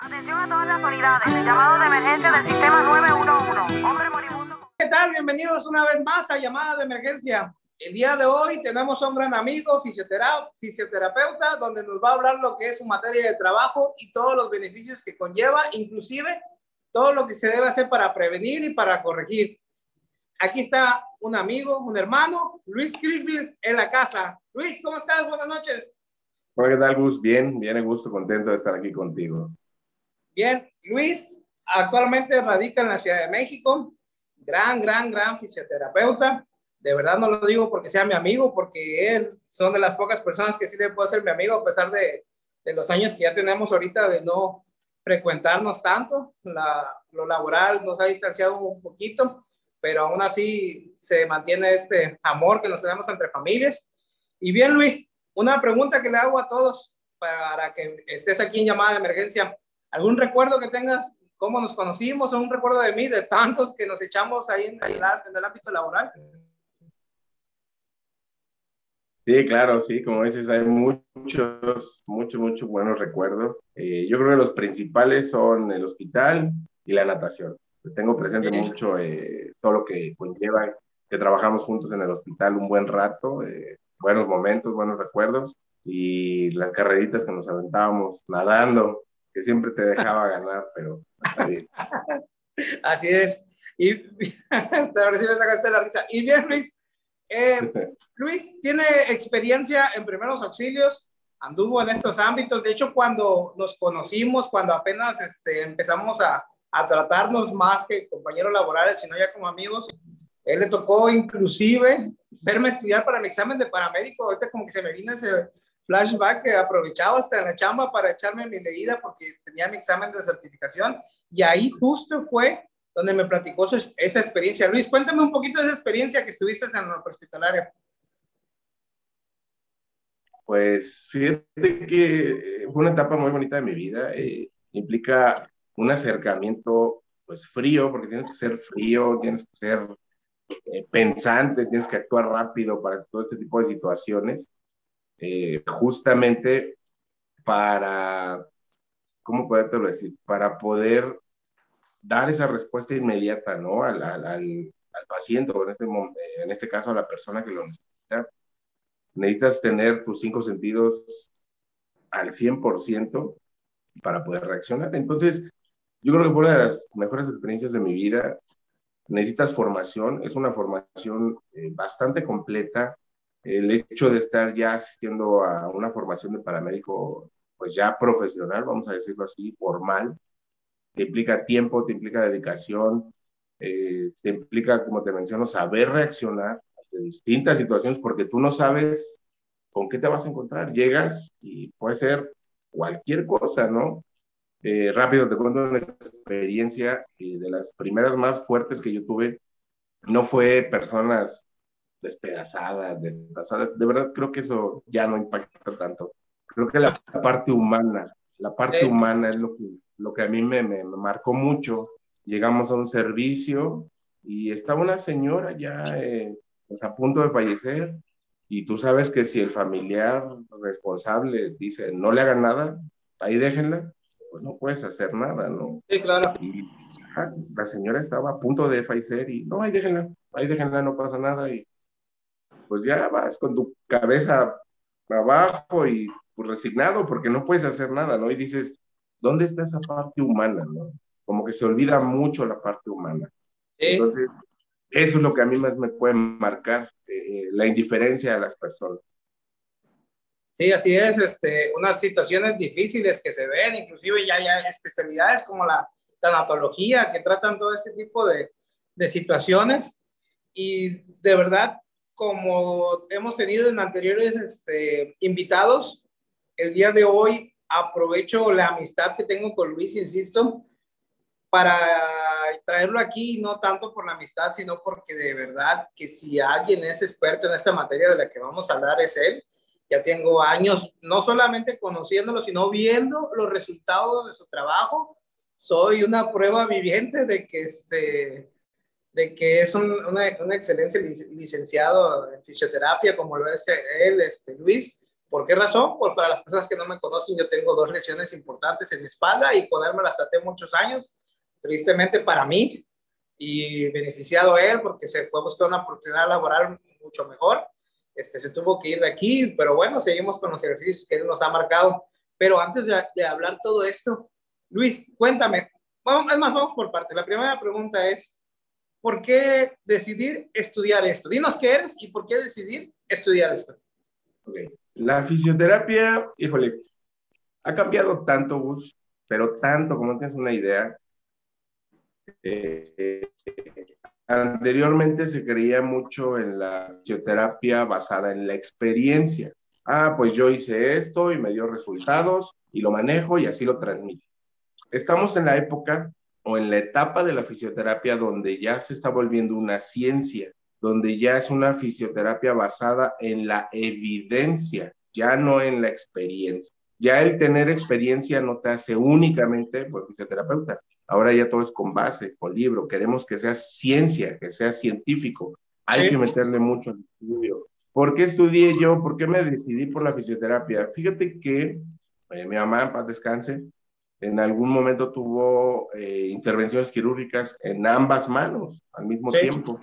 Atención a todas las unidades. Llamado de emergencia del sistema 911. Hombre moribundo. ¿Qué tal? Bienvenidos una vez más a Llamada de Emergencia. El día de hoy tenemos a un gran amigo, fisiotera- fisioterapeuta, donde nos va a hablar lo que es su materia de trabajo y todos los beneficios que conlleva, inclusive todo lo que se debe hacer para prevenir y para corregir. Aquí está un amigo, un hermano, Luis Griffith en la casa. Luis, ¿cómo estás? Buenas noches. Hola, ¿qué tal, Gus? Bien, bien, gusto, contento de estar aquí contigo. Luis actualmente radica en la Ciudad de México, gran, gran, gran fisioterapeuta. De verdad no lo digo porque sea mi amigo, porque él son de las pocas personas que sí le puedo ser mi amigo, a pesar de, de los años que ya tenemos ahorita de no frecuentarnos tanto. La, lo laboral nos ha distanciado un poquito, pero aún así se mantiene este amor que nos tenemos entre familias. Y bien, Luis, una pregunta que le hago a todos para que estés aquí en llamada de emergencia. ¿Algún recuerdo que tengas? ¿Cómo nos conocimos? ¿O un recuerdo de mí, de tantos que nos echamos ahí en el, en el ámbito laboral? Sí, claro, sí, como dices, hay muchos, muchos, muchos buenos recuerdos. Eh, yo creo que los principales son el hospital y la natación. Tengo presente mucho eh, todo lo que conlleva que trabajamos juntos en el hospital un buen rato, eh, buenos momentos, buenos recuerdos y las carreritas que nos aventábamos nadando, que siempre te dejaba ganar, pero está bien. Así es. Y hasta ahora sí me sacaste la risa. Y bien, Luis, eh, Luis tiene experiencia en primeros auxilios, anduvo en estos ámbitos. De hecho, cuando nos conocimos, cuando apenas este, empezamos a, a tratarnos más que compañeros laborales, sino ya como amigos, él le tocó inclusive verme estudiar para mi examen de paramédico. Ahorita como que se me vino ese flashback que aprovechaba hasta en la chamba para echarme mi leída porque tenía mi examen de certificación y ahí justo fue donde me platicó su- esa experiencia. Luis, cuéntame un poquito de esa experiencia que estuviste en el hospitalario. Pues fíjate que fue una etapa muy bonita de mi vida. eh, implica un acercamiento pues frío, porque tienes que ser frío, tienes que ser eh, pensante, tienes que actuar rápido para todo este tipo de situaciones, eh, justamente para, ¿cómo podértelo decir? Para poder dar esa respuesta inmediata, ¿no? Al, al, al, al paciente, o en este, mom- en este caso a la persona que lo necesita necesitas tener tus cinco sentidos al 100% para poder reaccionar. Entonces, yo creo que fue una de las mejores experiencias de mi vida. Necesitas formación, es una formación eh, bastante completa. El hecho de estar ya asistiendo a una formación de paramédico, pues ya profesional, vamos a decirlo así, formal, te implica tiempo, te implica dedicación, eh, te implica, como te menciono, saber reaccionar de distintas situaciones porque tú no sabes con qué te vas a encontrar. Llegas y puede ser cualquier cosa, ¿no? Eh, rápido te cuento una experiencia eh, de las primeras más fuertes que yo tuve. No fue personas despedazadas, despedazadas. De verdad creo que eso ya no impacta tanto. Creo que la parte humana, la parte Sí. humana es lo que, lo que a mí me, me, me marcó mucho. Llegamos a un servicio y estaba una señora ya eh, pues a punto de fallecer y tú sabes que si el familiar responsable dice no le hagan nada, ahí déjenla, pues no puedes hacer nada, ¿no? Sí, claro. Y la señora estaba a punto de fallecer y no, ahí déjenla, ahí déjenla, no pasa nada y pues ya vas con tu cabeza abajo y pues, resignado porque no puedes hacer nada, ¿no? Y dices, ¿dónde está esa parte humana, no? Como que se olvida mucho la parte humana. Sí, Entonces, eso es lo que a mí más me puede marcar, eh, la indiferencia de las personas. sí, así es. Este, unas situaciones difíciles que se ven, inclusive ya hay especialidades como la tanatología que tratan todo este tipo de, de situaciones. Y de verdad, como hemos tenido en anteriores este, invitados, el día de hoy aprovecho la amistad que tengo con Luis, insisto, para traerlo aquí, no tanto por la amistad, sino porque de verdad que si alguien es experto en esta materia de la que vamos a hablar es él. Ya tengo años no solamente conociéndolo, sino viendo los resultados de su trabajo. Soy una prueba viviente de que, este, de que es un, una, un excelente lic- licenciado en fisioterapia, como lo es él, este, Luis, ¿Por qué razón? Pues para las personas que no me conocen, yo tengo dos lesiones importantes en mi espalda y con él me las traté muchos años. Tristemente para mí y beneficiado él porque se fue a buscar una oportunidad laboral mucho mejor. Este, se tuvo que ir de aquí, pero bueno, seguimos con los ejercicios que él nos ha marcado. Pero antes de, de hablar todo esto, Luis, cuéntame, vamos, es más, vamos por partes. La primera pregunta es, ¿por qué decidir estudiar esto? Dinos qué eres y por qué decidir estudiar esto. La fisioterapia, híjole, ha cambiado tanto, Gus, pero tanto como tienes una idea. Eh, anteriormente se creía mucho en la fisioterapia basada en la experiencia. Ah, pues yo hice esto y me dio resultados y lo manejo y así lo transmito. Estamos en la época o en la etapa de la fisioterapia donde ya se está volviendo una ciencia donde ya es una fisioterapia basada en la evidencia, ya no en la experiencia. Ya el tener experiencia no te hace únicamente pues, fisioterapeuta. Ahora ya todo es con base, con libro. Queremos que sea ciencia, que sea científico. Hay que meterle mucho al estudio. ¿Por qué estudié yo? ¿Por qué me decidí por la fisioterapia? Fíjate que eh, mi mamá, paz descanse, en algún momento tuvo eh, intervenciones quirúrgicas en ambas manos al mismo tiempo.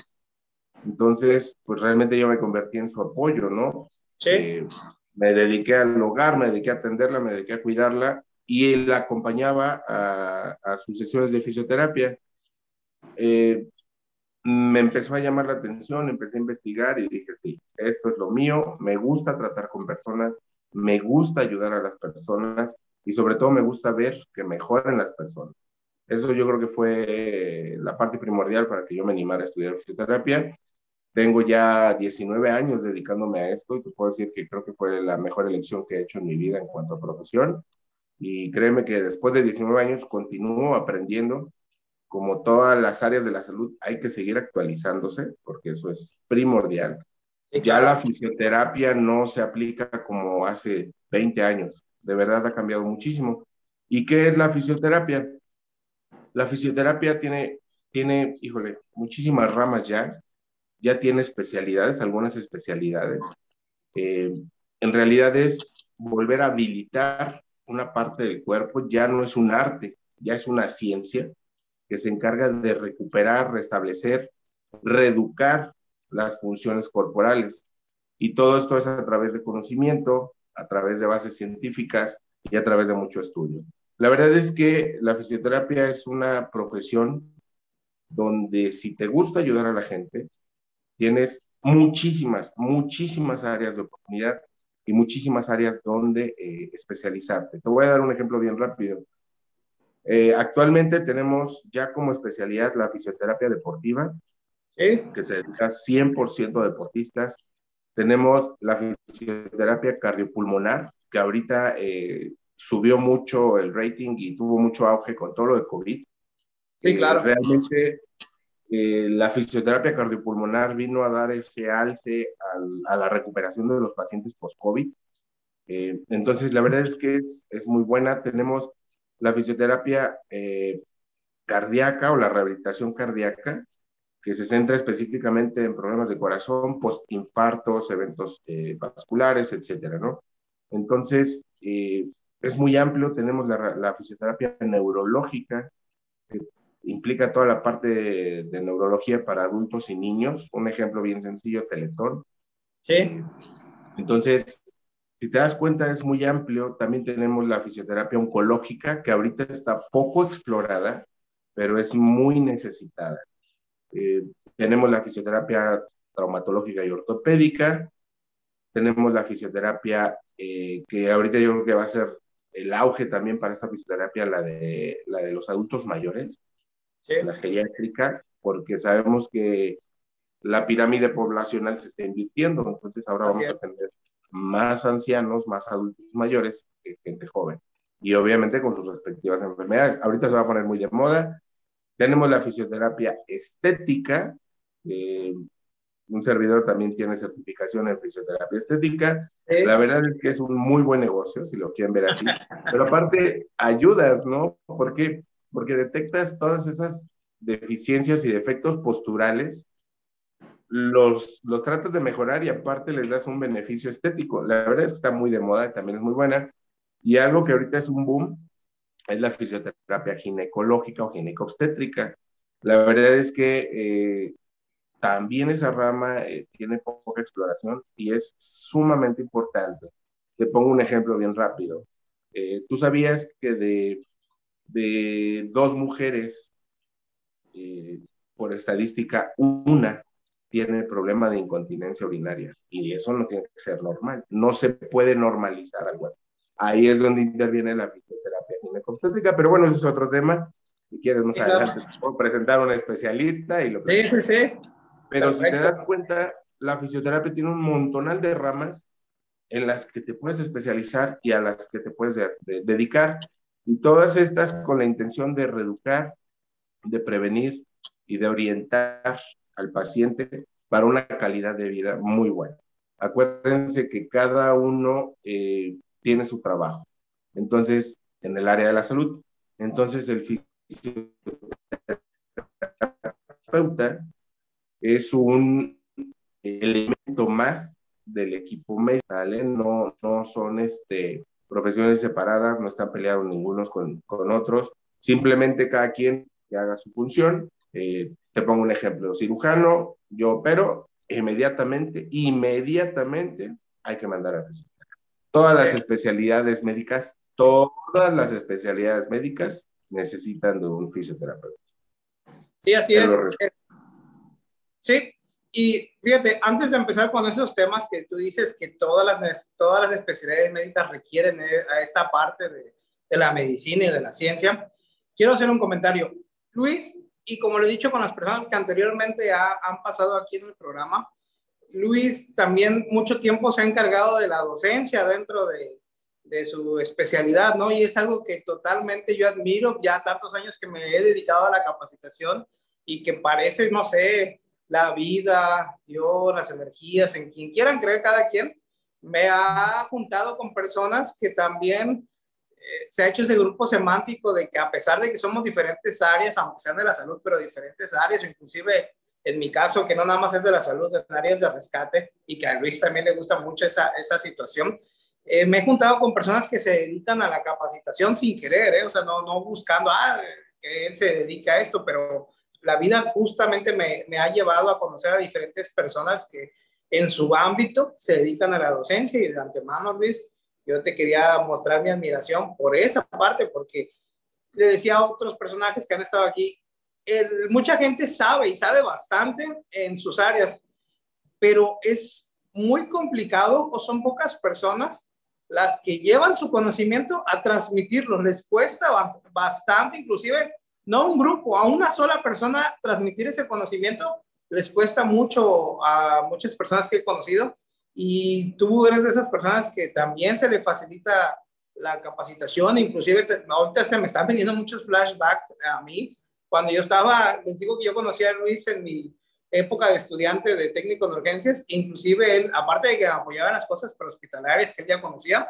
Entonces, pues realmente yo me convertí en su apoyo, ¿no? Sí. Eh, me dediqué al hogar, me dediqué a atenderla, me dediqué a cuidarla y él la acompañaba a, a sus sesiones de fisioterapia. Eh, me empezó a llamar la atención, empecé a investigar y dije, sí, esto es lo mío, me gusta tratar con personas, me gusta ayudar a las personas y sobre todo me gusta ver que mejoren las personas. Eso yo creo que fue la parte primordial para que yo me animara a estudiar fisioterapia tengo ya 19 años dedicándome a esto y te puedo decir que creo que fue la mejor elección que he hecho en mi vida en cuanto a profesión. Y créeme que después de 19 años continúo aprendiendo. Como todas las áreas de la salud, hay que seguir actualizándose porque eso es primordial. Ya la fisioterapia no se aplica como hace 20 años. De verdad ha cambiado muchísimo. ¿Y qué es la fisioterapia? La fisioterapia tiene, tiene, híjole, muchísimas ramas ya ya tiene especialidades, algunas especialidades. Eh, en realidad es volver a habilitar una parte del cuerpo, ya no es un arte, ya es una ciencia que se encarga de recuperar, restablecer, reeducar las funciones corporales. Y todo esto es a través de conocimiento, a través de bases científicas y a través de mucho estudio. La verdad es que la fisioterapia es una profesión donde si te gusta ayudar a la gente, tienes muchísimas, muchísimas áreas de oportunidad y muchísimas áreas donde eh, especializarte. Te voy a dar un ejemplo bien rápido. Eh, actualmente tenemos ya como especialidad la fisioterapia deportiva, que se dedica 100% a deportistas. Tenemos la fisioterapia cardiopulmonar, que ahorita eh, subió mucho el rating y tuvo mucho auge con todo lo de COVID. Sí, claro. realmente eh, la fisioterapia cardiopulmonar vino a dar ese alce a la recuperación de los pacientes post-COVID. Eh, entonces, la verdad es que es, es, muy buena. Tenemos la fisioterapia eh, cardíaca o la rehabilitación cardíaca, que se centra específicamente en problemas de corazón, postinfartos, eventos vasculares, etcétera, ¿no? Entonces, es muy amplio. Tenemos la, la fisioterapia neurológica, implica toda la parte de, neurología para adultos y niños. Un ejemplo bien sencillo, Teletón. Sí. Entonces, si te das cuenta, es muy amplio. También tenemos la fisioterapia oncológica, que ahorita está poco explorada, pero es muy necesitada. Eh, tenemos la fisioterapia traumatológica y ortopédica. Tenemos la fisioterapia eh, que ahorita yo creo que va a ser el auge también para esta fisioterapia, la de, la de los adultos mayores la geriátrica, porque sabemos que la pirámide poblacional se está invirtiendo, entonces ahora vamos a tener más ancianos, más adultos mayores que gente joven. Y obviamente con sus respectivas enfermedades. Ahorita se va a poner muy de moda. Tenemos la fisioterapia estética. un servidor también tiene certificación en fisioterapia estética. La verdad es que es un muy buen negocio, si lo quieren ver así. Pero aparte, ayudas, ¿no? Porque porque detectas todas esas deficiencias y defectos posturales los, los tratas de mejorar y aparte les das un beneficio estético. La verdad es que está muy de moda y también es muy buena. Y algo que ahorita es un boom es la fisioterapia ginecológica o ginecobstétrica. La verdad es que eh, también esa rama eh, tiene poca exploración y es sumamente importante. Te pongo un ejemplo bien rápido. Eh, ¿Tú sabías que de, de dos mujeres, por estadística, una tiene problema de incontinencia urinaria? Y eso no tiene que ser normal. No se puede normalizar algo. Ahí es donde interviene la fisioterapia ginecobstétrica, pero bueno, ese es otro tema. Si quieres más adelante, puedo presentar a un especialista y lo Sí, sí, sí. Pero si te das cuenta, la fisioterapia tiene un montonal de ramas en las que te puedes especializar y a las que te puedes dedicar. Y todas estas con la intención de reeducar, de prevenir y de orientar al paciente para una calidad de vida muy buena. Acuérdense que cada uno eh, tiene su trabajo. Entonces, en el área de la salud. Entonces, el fisioterapeuta es un elemento más del equipo médico, no, no son este, profesiones separadas, no están peleados ningunos con, con otros, simplemente cada quien que haga su función. Eh, te pongo un ejemplo, cirujano, yo opero, inmediatamente, inmediatamente hay que mandar a visitar. Todas las especialidades médicas, todas las especialidades médicas necesitan de un fisioterapeuta. Sí, así es. Sí, y fíjate, antes de empezar con esos temas que tú dices que todas las, todas las especialidades médicas requieren eh, a esta parte de, de la medicina y de la ciencia, quiero hacer un comentario. Luis, y como lo he dicho con las personas que anteriormente ha, han pasado aquí en el programa, Luis también mucho tiempo se ha encargado de la docencia dentro de, de, su especialidad, ¿no? Y es algo que totalmente yo admiro, ya tantos años que me he dedicado a la capacitación y que parece, no sé, la vida, Dios, las energías, en quien quieran creer cada quien, me ha juntado con personas que también eh, se ha hecho ese grupo semántico de que a pesar de que somos diferentes áreas, aunque sean de la salud, pero diferentes áreas, o inclusive en mi caso, que no nada más es de la salud, en áreas de rescate, y que a Luis también le gusta mucho esa, esa situación, eh, me he juntado con personas que se dedican a la capacitación sin querer, ¿eh? o sea, no, no buscando, ah, que él se dedica a esto, pero la vida justamente me, me, ha llevado a conocer a diferentes personas que en su ámbito se dedican a la docencia y de antemano, Luis, yo te quería mostrar mi admiración por esa parte, porque le decía a otros personajes que han estado aquí, el, mucha gente sabe y sabe bastante en sus áreas, pero es muy complicado o son pocas personas las que llevan su conocimiento a transmitirlo. Les cuesta bastante, inclusive no un grupo, a una sola persona transmitir ese conocimiento les cuesta mucho a muchas personas que he conocido y tú eres de esas personas que también se le facilita la capacitación, inclusive ahorita se me están viniendo muchos flashbacks a mí. Cuando yo estaba, les digo que yo conocí a Luis en mi época de estudiante de técnico en urgencias, inclusive él, aparte de que apoyaba las cosas prehospitalarias que él ya conocía,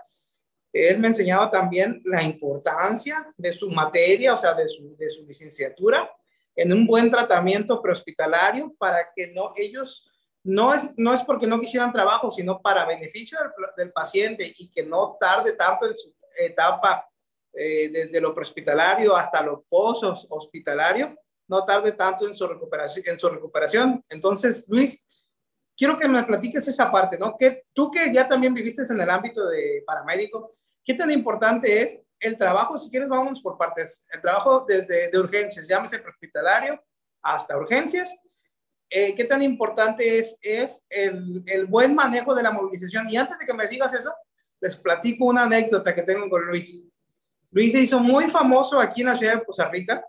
él me enseñaba también la importancia de su materia, o sea, de su, de su licenciatura, en un buen tratamiento prehospitalario para que no ellos, no es, no es porque no quisieran trabajo, sino para beneficio del, del paciente y que no tarde tanto en su etapa eh, desde lo prehospitalario hasta lo post-hospitalario, no tarde tanto en su recuperación. Entonces, Luis, quiero que me platiques esa parte, ¿no? Que tú que ya también viviste en el ámbito de paramédico, ¿qué tan importante es el trabajo? Si quieres, vamos por partes. El trabajo desde de urgencias, llámese hospitalario hasta urgencias. Eh, ¿Qué tan importante es, es el, el buen manejo de la movilización? Y antes de que me digas eso, les platico una anécdota que tengo con Luis. Luis se hizo muy famoso aquí en la ciudad de Costa Rica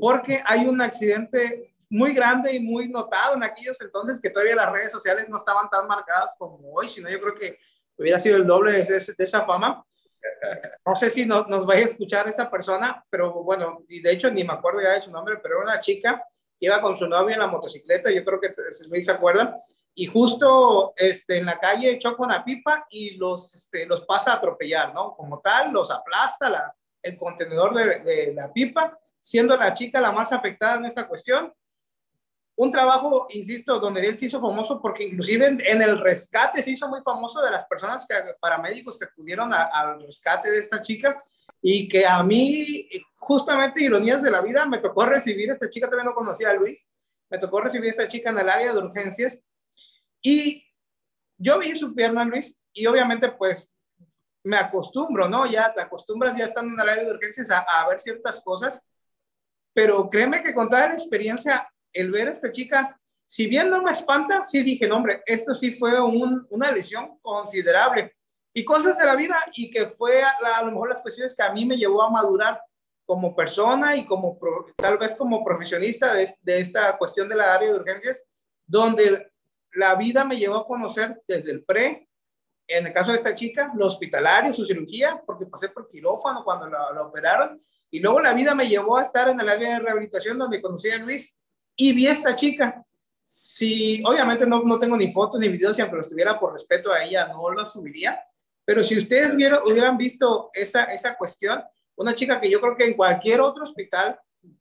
porque hay un accidente muy grande y muy notado en aquellos entonces que todavía las redes sociales no estaban tan marcadas como hoy, sino yo creo que hubiera sido el doble de, de esa fama. No sé si no, nos vaya a escuchar esa persona, pero bueno, y de hecho ni me acuerdo ya de su nombre, pero era una chica que iba con su novio en la motocicleta, yo creo que Luis se acuerda, y justo este, en la calle choca una pipa y los, este, los pasa a atropellar, ¿no? Como tal, los aplasta la, el contenedor de, de la pipa, siendo la chica la más afectada en esta cuestión. Un trabajo, insisto, donde él se hizo famoso porque inclusive en, el rescate se hizo muy famoso de las personas que, paramédicos que acudieron al rescate de esta chica. Y que a mí, justamente ironías de la vida, me tocó recibir, esta chica también no conocía Luis, me tocó recibir esta chica en el área de urgencias. Y yo vi su pierna, Luis, y obviamente pues me acostumbro, ¿no? Ya te acostumbras ya estando en el área de urgencias a ver ciertas cosas, pero créeme que con toda la experiencia el ver a esta chica, si bien no me espanta, sí dije, no, hombre, esto sí fue una lesión considerable. Y cosas de la vida y que fue a, lo mejor las cuestiones que a mí me llevó a madurar como persona y como tal vez como profesionista de, esta cuestión de la área de urgencias, donde la vida me llevó a conocer desde el pre, en el caso de esta chica, lo hospitalario, su cirugía, porque pasé por quirófano cuando la, la operaron, y luego la vida me llevó a estar en el área de rehabilitación donde conocí a Luis y vi a esta chica. Si, obviamente no, no tengo ni fotos ni videos, y aunque lo estuviera por respeto a ella, no lo subiría. Pero si ustedes vieron, hubieran visto esa, esa cuestión, una chica que yo creo que en cualquier otro hospital,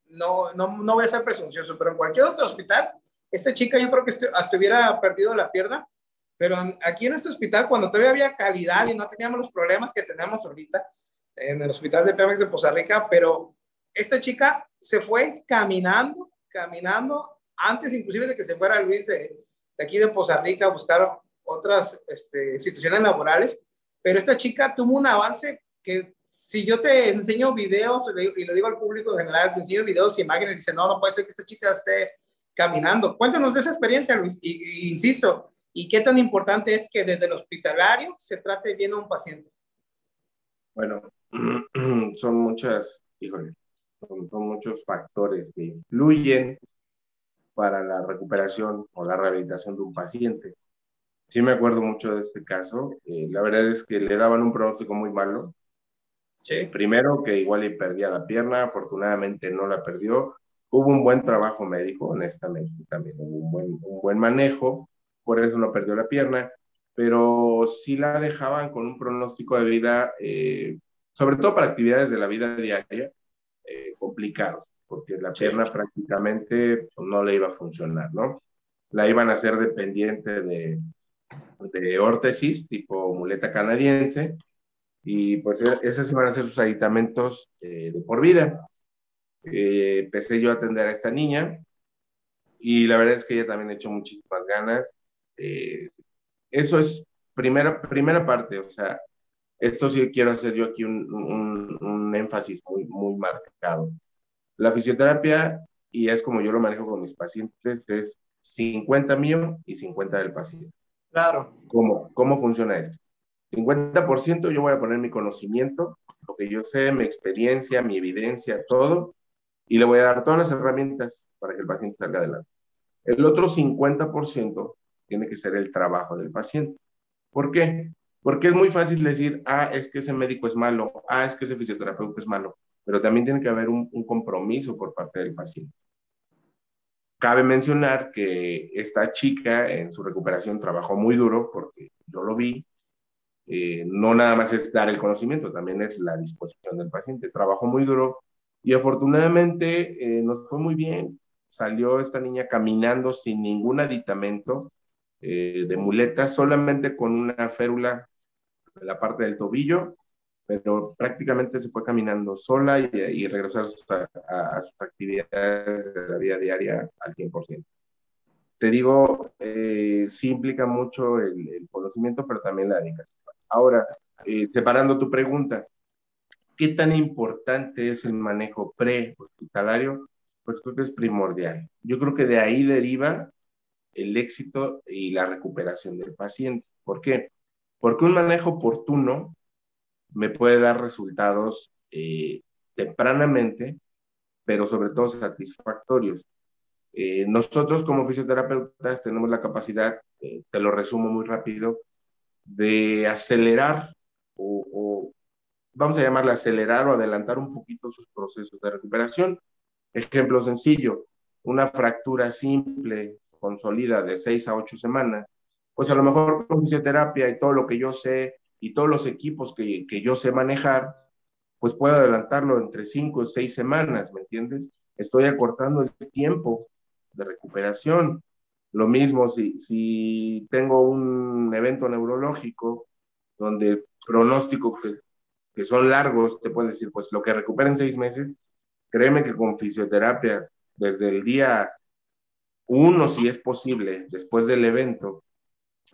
no, no, no voy a ser presuncioso, pero en cualquier otro hospital, esta chica yo creo que hasta hubiera perdido la pierna, pero aquí en este hospital, cuando todavía había calidad y no teníamos los problemas que tenemos ahorita en el hospital de Pemex de Poza Rica, pero esta chica se fue caminando caminando antes inclusive de que se fuera Luis de, de aquí de Poza Rica a buscar otras este, situaciones laborales, pero esta chica tuvo un avance que si yo te enseño videos y lo digo al público en general, te enseño videos y imágenes y dice, no, no puede ser que esta chica esté caminando. Cuéntanos de esa experiencia, Luis, y, insisto, y qué tan importante es que desde el hospitalario se trate bien a un paciente. Bueno, son muchas, híjole, son, muchos factores que influyen para la recuperación o la rehabilitación de un paciente. Sí me acuerdo mucho de este caso. Eh, la verdad es que le daban un pronóstico muy malo. Sí. Primero que igual le perdía la pierna, afortunadamente no la perdió. Hubo un buen trabajo médico, honestamente también hubo un buen, un buen manejo, por eso no perdió la pierna, pero sí la dejaban con un pronóstico de vida, eh, sobre todo para actividades de la vida diaria, eh, complicado, porque la pierna prácticamente pues, no le iba a funcionar, ¿no? La iban a hacer dependiente de, de órtesis, tipo muleta canadiense, y pues e, esos iban a ser sus aditamentos eh, de por vida. Eh, empecé yo a atender a esta niña y la verdad es que ella también hecho muchísimas ganas. Eso es primera, primera parte, o sea, esto sí quiero hacer yo aquí un, un, énfasis muy, muy marcado. La fisioterapia, y es como yo lo manejo con mis pacientes, es 50 mío y 50 del paciente. Claro. ¿Cómo, cómo funciona esto? 50% yo voy a poner mi conocimiento, lo que yo sé, mi experiencia, mi evidencia, todo, y le voy a dar todas las herramientas para que el paciente salga adelante. El otro 50% tiene que ser el trabajo del paciente. ¿Por qué? Porque es muy fácil decir, ah, es que ese médico es malo, ah, es que ese fisioterapeuta es malo, pero también tiene que haber un, compromiso por parte del paciente. Cabe mencionar que esta chica en su recuperación trabajó muy duro, porque yo lo vi, eh, no nada más es dar el conocimiento, también es la disposición del paciente. Trabajó muy duro y afortunadamente eh, nos fue muy bien. Salió esta niña caminando sin ningún aditamento eh, de muleta, solamente con una férula en la parte del tobillo, pero prácticamente se fue caminando sola y, regresar a, sus actividades de la vida diaria al 100%. Te digo, eh, sí implica mucho el, conocimiento, pero también la dedicación. Ahora, eh, separando tu pregunta, ¿qué tan importante es el manejo pre-hospitalario? Pues creo que es primordial. Yo creo que de ahí deriva el éxito y la recuperación del paciente. ¿Por qué? Porque un manejo oportuno me puede dar resultados eh, tempranamente, pero sobre todo satisfactorios. Eh, nosotros como fisioterapeutas tenemos la capacidad, eh, te lo resumo muy rápido, de acelerar o, o, vamos a llamarle acelerar o adelantar un poquito sus procesos de recuperación. Ejemplo sencillo, una fractura simple consolida de seis a ocho semanas, pues a lo mejor con fisioterapia y todo lo que yo sé y todos los equipos que, que yo sé manejar, pues puedo adelantarlo entre cinco o seis semanas, ¿me entiendes? Estoy acortando el tiempo de recuperación. Lo mismo si, si tengo un evento neurológico donde el pronóstico que, que son largos, te pueden decir, pues lo que recupera en seis meses, créeme que con fisioterapia, desde el día uno, si es posible, después del evento,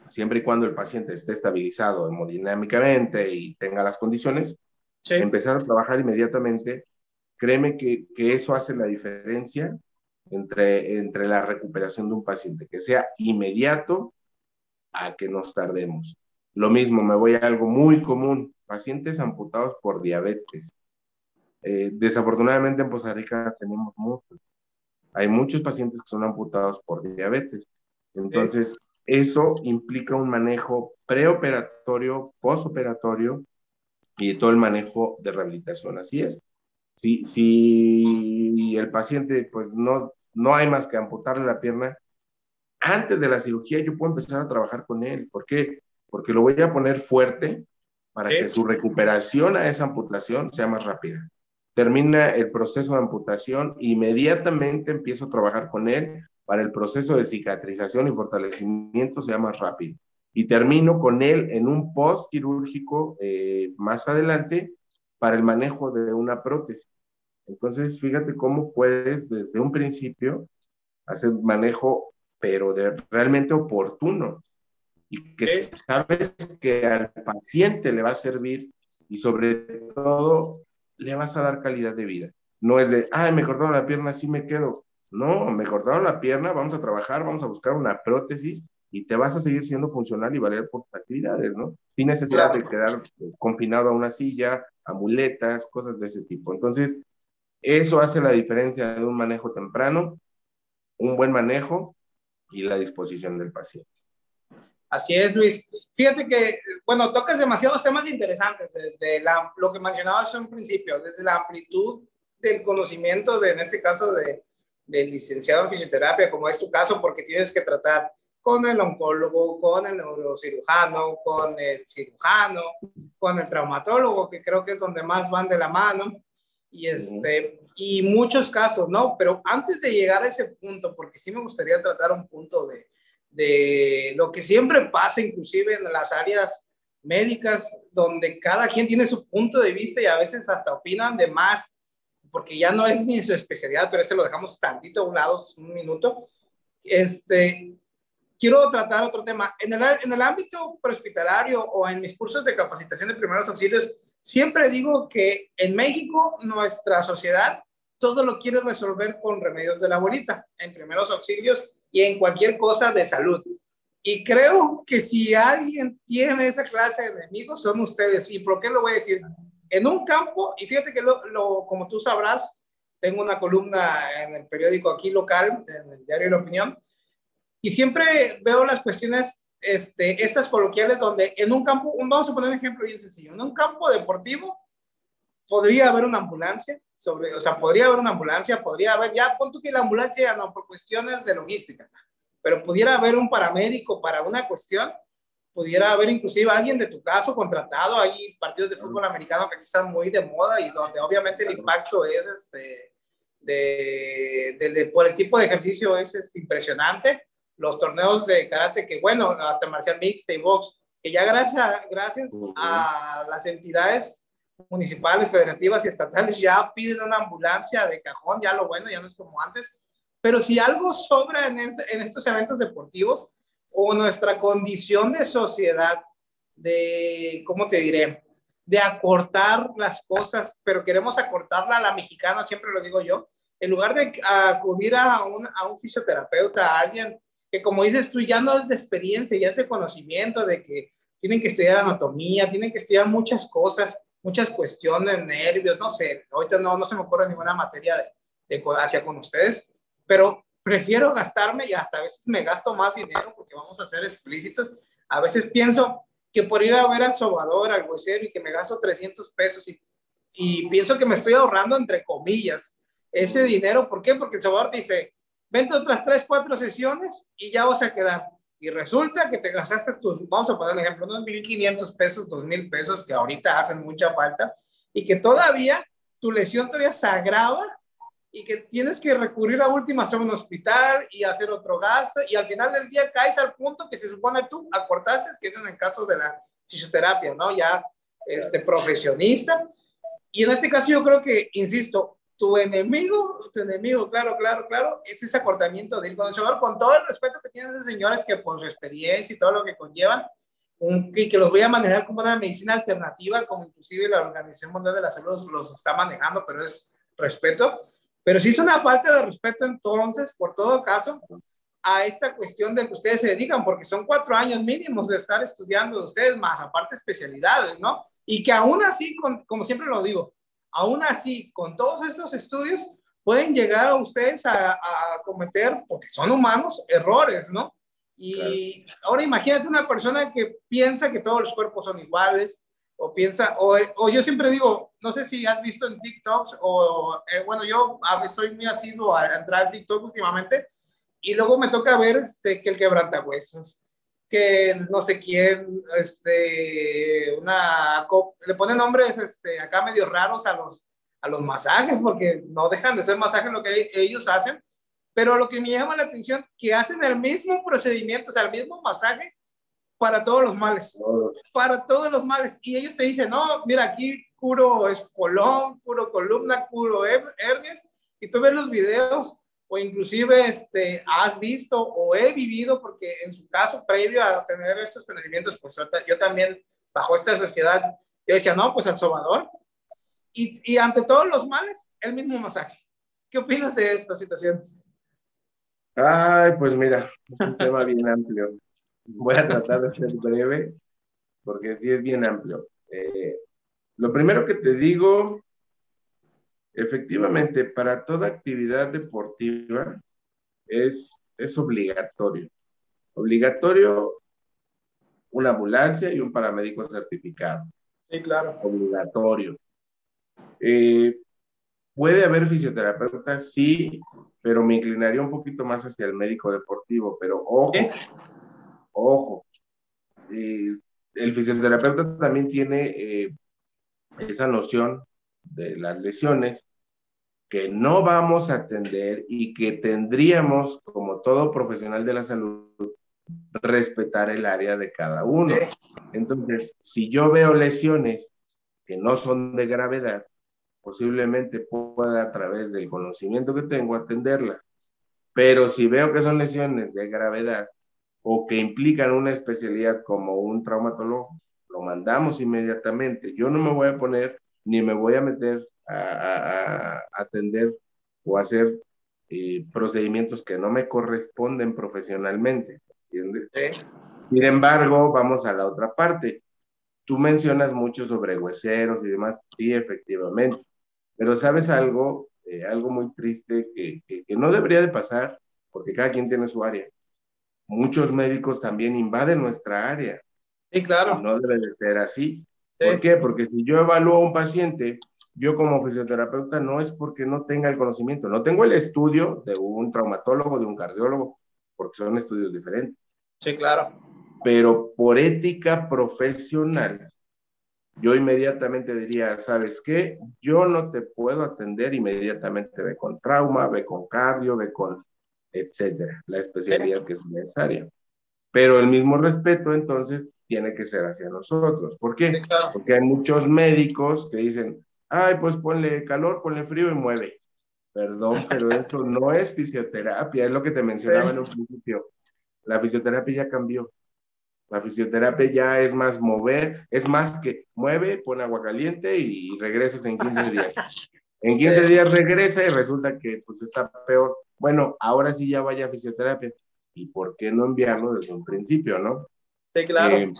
siempre y cuando el paciente esté estabilizado hemodinámicamente y tenga las condiciones, empezar a trabajar inmediatamente, créeme que, que, eso hace la diferencia entre, entre la recuperación de un paciente, que sea inmediato a que nos tardemos. Lo mismo, me voy a algo muy común, pacientes amputados por diabetes. Eh, desafortunadamente en Costa Rica tenemos muchos. Hay muchos pacientes que son amputados por diabetes. Entonces, eso implica un manejo preoperatorio, postoperatorio y todo el manejo de rehabilitación. Así es. Si, si el paciente, pues no, no hay más que amputarle la pierna, antes de la cirugía yo puedo empezar a trabajar con él. ¿Por qué? Porque lo voy a poner fuerte para que su recuperación a esa amputación sea más rápida. Termina el proceso de amputación, inmediatamente empiezo a trabajar con él para el proceso de cicatrización y fortalecimiento sea más rápido. Y termino con él en un post quirúrgico eh, más adelante para el manejo de una prótesis. Entonces, fíjate cómo puedes desde un principio hacer manejo, pero de, realmente oportuno. Y que sabes que al paciente le va a servir y sobre todo le vas a dar calidad de vida. No es de, ay, me cortaron la pierna, así me quedo. No, me cortaron la pierna, vamos a trabajar, vamos a buscar una prótesis y te vas a seguir siendo funcional y valer por tus actividades, ¿no? Sin necesidad de quedar confinado a una silla, a muletas, cosas de ese tipo. Entonces, eso hace la diferencia de un manejo temprano, un buen manejo y la disposición del paciente. Así es, Luis. Fíjate que, bueno, tocas demasiados temas interesantes, desde la, lo que mencionabas en principio, desde la amplitud del conocimiento, de, en este caso, de, del licenciado en fisioterapia, como es tu caso, porque tienes que tratar con el oncólogo, con el neurocirujano, con el cirujano, con el traumatólogo, que creo que es donde más van de la mano, y, este, y muchos casos, ¿no? Pero antes de llegar a ese punto, porque sí me gustaría tratar un punto de, de lo que siempre pasa, inclusive en las áreas médicas, donde cada quien tiene su punto de vista y a veces hasta opinan de más porque ya no es ni su especialidad, pero ese lo dejamos tantito a un lado, un minuto. Este, quiero tratar otro tema. En el, en el ámbito prehospitalario o en mis cursos de capacitación de primeros auxilios, siempre digo que en México nuestra sociedad todo lo quiere resolver con remedios de la abuelita, en primeros auxilios y en cualquier cosa de salud. Y creo que si alguien tiene esa clase de enemigos, son ustedes. ¿Y por qué lo voy a decir? en un campo, y fíjate que lo, como tú sabrás, tengo una columna en el periódico aquí local, en el diario La Opinión, y siempre veo las cuestiones, este, estas coloquiales donde en un campo, vamos a poner un ejemplo bien sencillo, en un campo deportivo podría haber una ambulancia, sobre, o sea, podría haber una ambulancia, podría haber, ya pon tú que la ambulancia no, por cuestiones de logística, pero pudiera haber un paramédico para una cuestión, pudiera haber inclusive alguien de tu caso contratado. Hay partidos de fútbol americano que aquí están muy de moda y donde obviamente el impacto es este, de, por el tipo de ejercicio es, este, impresionante. Los torneos de karate que, bueno, hasta marcial mixta y box, que ya gracias, gracias a las entidades municipales, federativas y estatales ya piden una ambulancia de cajón, ya lo bueno, ya no es como antes. Pero si algo sobra en, en estos eventos deportivos, o nuestra condición de sociedad de, ¿cómo te diré? De acortar las cosas, pero queremos acortarla a la mexicana, siempre lo digo yo, en lugar de acudir a un, a un fisioterapeuta, a alguien que como dices tú, ya no es de experiencia, ya es de conocimiento, de que tienen que estudiar anatomía, tienen que estudiar muchas cosas, muchas cuestiones, nervios, no sé, ahorita no, no se me ocurre ninguna materia de, de hacia con ustedes, pero prefiero gastarme y hasta a veces me gasto más dinero porque vamos a ser explícitos. A veces pienso que por ir a ver al sobador, al huesero y que me gasto 300 pesos y, y pienso que me estoy ahorrando entre comillas ese dinero. ¿Por qué? Porque el sobador dice, vente otras 3, 4 sesiones y ya vas a quedar. Y resulta que te gastaste tus, vamos a poner un ejemplo, unos 1.500 pesos, 2.000 pesos que ahorita hacen mucha falta y que todavía tu lesión todavía se agrava y que tienes que recurrir a últimas a un hospital y hacer otro gasto y al final del día caes al punto que se supone tú acortaste, que es en el caso de la fisioterapia, ¿no? Ya este profesionista. Y en este caso yo creo que, insisto, tu enemigo, tu enemigo, claro, claro, claro, es ese acortamiento del conocedor, con todo el respeto que tienen esos señores que por su experiencia y todo lo que conllevan, y que los voy a manejar como una medicina alternativa, como inclusive la Organización Mundial de la Salud los, está manejando, pero es respeto. Pero sí es una falta de respeto entonces, por todo caso, a esta cuestión de que ustedes se dedican, porque son cuatro años mínimos de estar estudiando de ustedes, más aparte especialidades, ¿no? Y que aún así, como siempre lo digo, aún así, con todos estos estudios, pueden llegar a ustedes a, cometer, porque son humanos, errores, ¿no? Y ahora imagínate una persona que piensa que todos los cuerpos son iguales, o piensa, o, o yo siempre digo, no sé si has visto en TikToks, o eh, bueno, yo a veces soy muy asiduo a entrar a TikTok últimamente, y luego me toca ver este, que el quebrantahuesos, que no sé quién, este, una, le pone nombres este, acá medio raros a los, a los masajes, porque no dejan de ser masajes lo que ellos hacen, pero lo que me llama la atención, que hacen el mismo procedimiento, o sea, el mismo masaje para todos los males, para todos los males, y ellos te dicen, no, mira, aquí curo espolón, curo columna, curo hernias, y tú ves los videos o inclusive este, has visto o he vivido, porque en su caso, previo a tener estos conocimientos, pues yo también, bajo esta sociedad, yo decía, no, pues el sobador. Y, y ante todos los males, el mismo masaje. ¿Qué opinas de esta situación? Ay, pues mira, es un tema bien amplio. Voy a tratar de ser breve, porque sí es bien amplio. Eh, lo primero que te digo Efectivamente, para toda actividad deportiva es, es obligatorio. Obligatorio una ambulancia y un paramédico certificado. Sí, claro. Obligatorio. Eh, puede haber fisioterapeutas, sí, pero me inclinaría un poquito más hacia el médico deportivo. Pero ojo, ojo. Eh, el fisioterapeuta también tiene eh, esa noción de las lesiones que no vamos a atender y que tendríamos, como todo profesional de la salud, respetar el área de cada uno. Entonces, si yo veo lesiones que no son de gravedad, posiblemente pueda a través del conocimiento que tengo atenderlas. Pero si veo que son lesiones de gravedad o que implican una especialidad como un traumatólogo, lo mandamos inmediatamente. Yo no me voy a poner ni me voy a meter a, atender o hacer eh, procedimientos que no me corresponden profesionalmente. ¿Entiendes? Sin embargo, vamos a la otra parte. Tú mencionas mucho sobre hueseros y demás, sí, efectivamente. Pero sabes algo, eh, algo muy triste que, que, no debería de pasar, porque cada quien tiene su área. Muchos médicos también invaden nuestra área. Sí, claro. no debe de ser así. ¿Por qué? Porque si yo evalúo a un paciente, yo como fisioterapeuta no es porque no tenga el conocimiento, no tengo el estudio de un traumatólogo, de un cardiólogo, porque son estudios diferentes. Sí, claro. Pero por ética profesional, yo inmediatamente diría, ¿sabes qué? Yo no te puedo atender inmediatamente, ve con trauma, ve con cardio, ve con etcétera, la especialidad que es necesaria. Pero el mismo respeto, entonces, tiene que ser hacia nosotros. ¿Por qué? Porque hay muchos médicos que dicen, ay, pues ponle calor, ponle frío y mueve. Perdón, pero eso no es fisioterapia, es lo que te mencionaba en un principio. La fisioterapia ya cambió. La fisioterapia ya es más mover, es más que mueve, pone agua caliente y regresas en 15 días. En 15 días regresa y resulta que pues está peor. Bueno, ahora sí ya vaya a fisioterapia. ¿Y por qué no enviarlo desde un principio, no? Claro. Eh,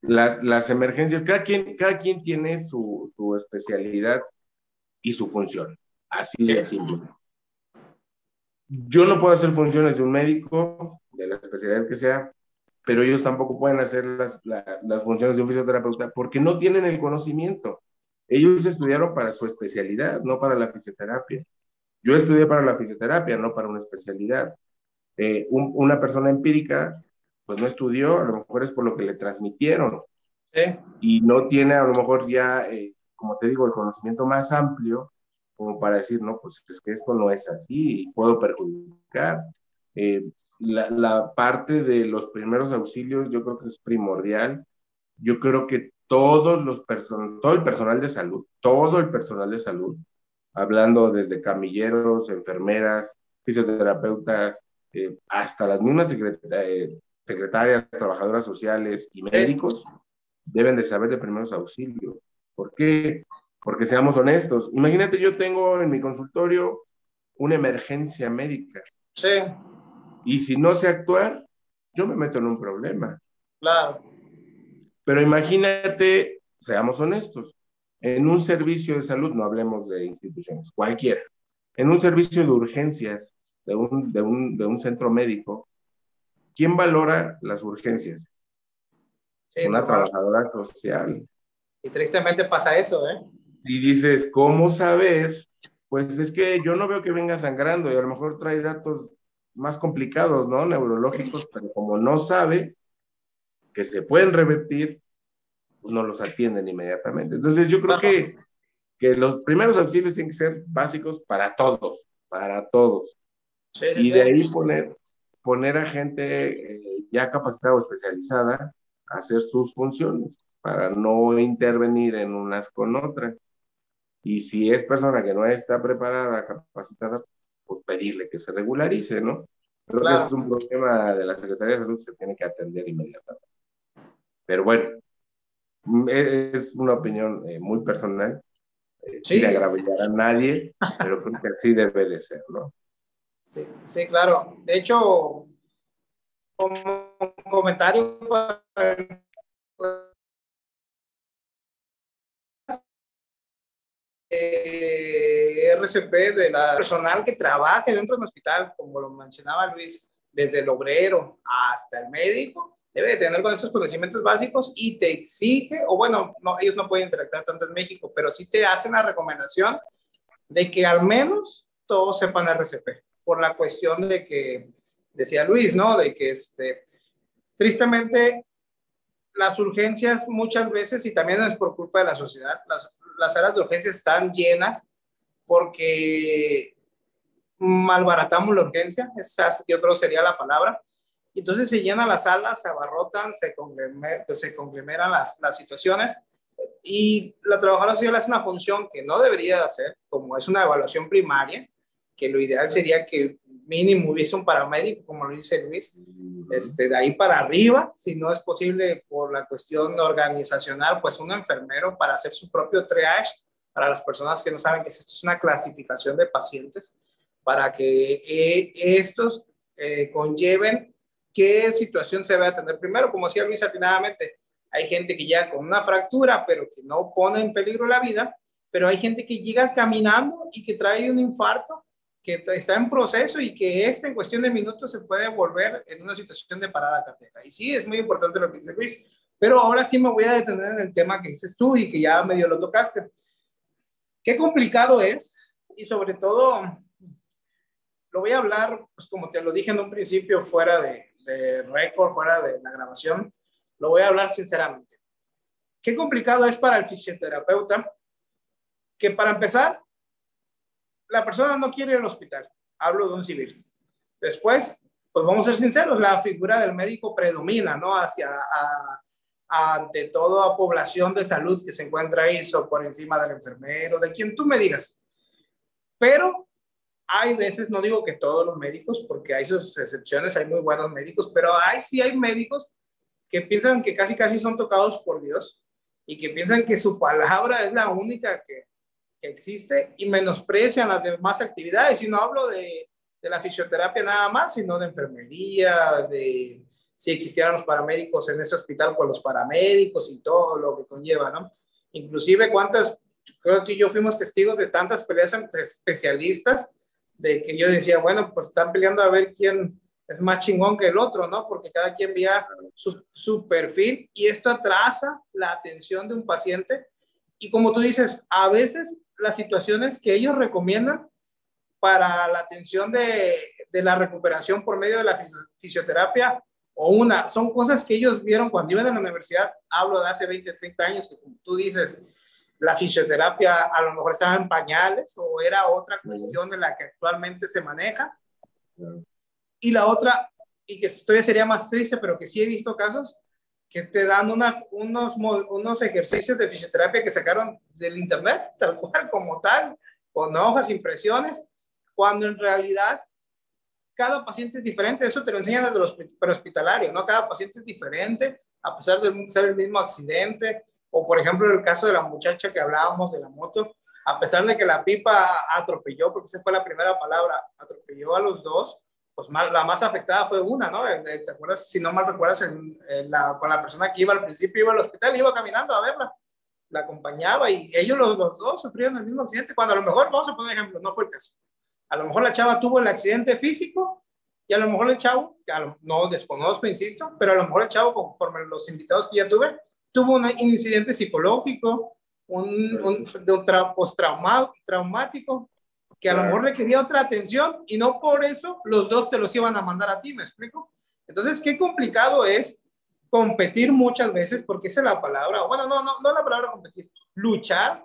las, las, emergencias, cada quien, cada quien tiene su, su especialidad y su función. Así de simple. Yo no puedo hacer funciones de un médico, de la especialidad que sea, pero ellos tampoco pueden hacer las, las funciones de un fisioterapeuta porque no tienen el conocimiento. Ellos estudiaron para su especialidad, no para la fisioterapia. Yo estudié para la fisioterapia, no para una especialidad. Eh, una persona empírica pues no estudió, a lo mejor es por lo que le transmitieron. Y no tiene a lo mejor ya, eh, como te digo, el conocimiento más amplio como para decir, no, pues es que esto no es así y puedo perjudicar. Eh, la, la, parte de los primeros auxilios yo creo que es primordial. Yo creo que todos los person todo el personal de salud, todo el personal de salud, hablando desde camilleros, enfermeras, fisioterapeutas, eh, hasta las mismas eh, secretarias, trabajadoras sociales y médicos, deben de saber de primeros auxilios. ¿Por qué? Porque seamos honestos. Imagínate, yo tengo en mi consultorio una emergencia médica. Sí. Y si no sé actuar, yo me meto en un problema. Claro. Pero imagínate, seamos honestos, en un servicio de salud, no hablemos de instituciones, cualquiera, en un servicio de urgencias de un, de un, de un centro médico, ¿quién valora las urgencias? Una trabajadora social. Y tristemente pasa eso, ¿eh? Y dices, ¿cómo saber? Pues es que yo no veo que venga sangrando y a lo mejor trae datos más complicados, ¿no? Neurológicos, pero como no sabe que se pueden revertir, pues no los atienden inmediatamente. Entonces yo creo que, que los primeros auxilios tienen que ser básicos para todos, para todos. y de ahí poner, poner a gente eh, ya capacitada o especializada a hacer sus funciones para no intervenir en unas con otras. Y si es persona que no está preparada, capacitada, pues pedirle que se regularice, ¿no? Creo que es un problema de la Secretaría de Salud, se tiene que atender inmediatamente. Pero bueno, es una opinión eh, muy personal, eh, sin agraviar a nadie, pero creo que así debe de ser, ¿no? Sí, sí, claro. De hecho, como comentario para eh, RCP de la personal que trabaje dentro del hospital, como lo mencionaba Luis, desde el obrero hasta el médico, debe de tener con esos conocimientos básicos y te exige, o bueno, no, ellos no pueden interactuar tanto en México, pero sí te hacen la recomendación de que al menos todos sepan RCP, por la cuestión de que, decía Luis, ¿no? De que este, tristemente las urgencias muchas veces, y también es por culpa de la sociedad, las, las salas de urgencias están llenas porque malbaratamos la urgencia, esa yo creo sería la palabra. Entonces se llenan las salas, se abarrotan, se, se conglomeran las, las situaciones y la trabajadora social hace una función que no debería de hacer, como es una evaluación primaria, que lo ideal sería que mínimo hubiese un paramédico, como lo dice Luis, este, de ahí para arriba, si no es posible por la cuestión organizacional, pues un enfermero para hacer su propio triage para las personas que no saben que esto es una clasificación de pacientes, para que eh, estos eh, conlleven qué situación se va a atender primero. Como decía Luis atinadamente, hay gente que llega con una fractura, pero que no pone en peligro la vida, pero hay gente que llega caminando y que trae un infarto que está en proceso y que este en cuestión de minutos se puede volver en una situación de parada cardíaca. Y sí, es muy importante lo que dice Luis, pero ahora sí me voy a detener en el tema que dices tú y que ya medio lo tocaste. Qué complicado es y sobre todo lo voy a hablar, pues como te lo dije en un principio, fuera de, de récord, fuera de la grabación, lo voy a hablar sinceramente. Qué complicado es para el fisioterapeuta que para empezar la persona no quiere ir al hospital. Hablo de un civil. Después, pues vamos a ser sinceros, la figura del médico predomina, ¿no? Hacia, ante toda población de salud que se encuentra ahí, so, por encima del enfermero, de quien tú me digas. Pero hay veces, no digo que todos los médicos, porque hay sus excepciones, hay muy buenos médicos, pero hay sí hay médicos que piensan que casi casi son tocados por Dios y que piensan que su palabra es la única que, que existe y menosprecian las demás actividades. Y no hablo de, de, la fisioterapia nada más, sino de enfermería, de si existieran los paramédicos en ese hospital, pues los paramédicos y todo lo que conlleva, ¿no? Inclusive cuántas, creo que yo fuimos testigos de tantas peleas entre especialistas, de que yo decía, bueno, pues están peleando a ver quién es más chingón que el otro, ¿no? Porque cada quien veía su, su perfil y esto atrasa la atención de un paciente. Y como tú dices, a veces las situaciones que ellos recomiendan para la atención de, de la recuperación por medio de la fisioterapia o una, son cosas que ellos vieron cuando iban a la universidad, hablo de hace 20, 30 años, que como tú dices, la fisioterapia a lo mejor estaba en pañales o era otra cuestión de la que actualmente se maneja. Y la otra, y que todavía sería más triste, pero que sí he visto casos, que te dan unos, unos ejercicios de fisioterapia que sacaron del internet, tal cual, como tal, con hojas, impresiones, cuando en realidad cada paciente es diferente. Eso te lo enseñan desde los hospitalarios, ¿no? Cada paciente es diferente, a pesar de ser el mismo accidente. O, por ejemplo, el caso de la muchacha que hablábamos de la moto, a pesar de que la pipa atropelló, porque esa fue la primera palabra, atropelló a los dos, pues la más afectada fue una, ¿no? ¿Te acuerdas? Si no mal recuerdas, la, con la persona que iba al principio, iba al hospital, iba caminando a verla, la acompañaba y ellos los, los dos sufrieron el mismo accidente, cuando a lo mejor, vamos a poner un ejemplo, no fue el caso. A lo mejor la chava tuvo el accidente físico y a lo mejor el chavo, que no desconozco, insisto, pero a lo mejor el chavo, conforme los invitados que ya tuve, tuvo un incidente psicológico, un, un, un postraumático, que a lo mejor requería otra atención y no por eso los dos te los iban a mandar a ti, ¿me explico? Entonces, qué complicado es competir muchas veces, porque esa es la palabra, bueno, no, no, no la palabra competir, luchar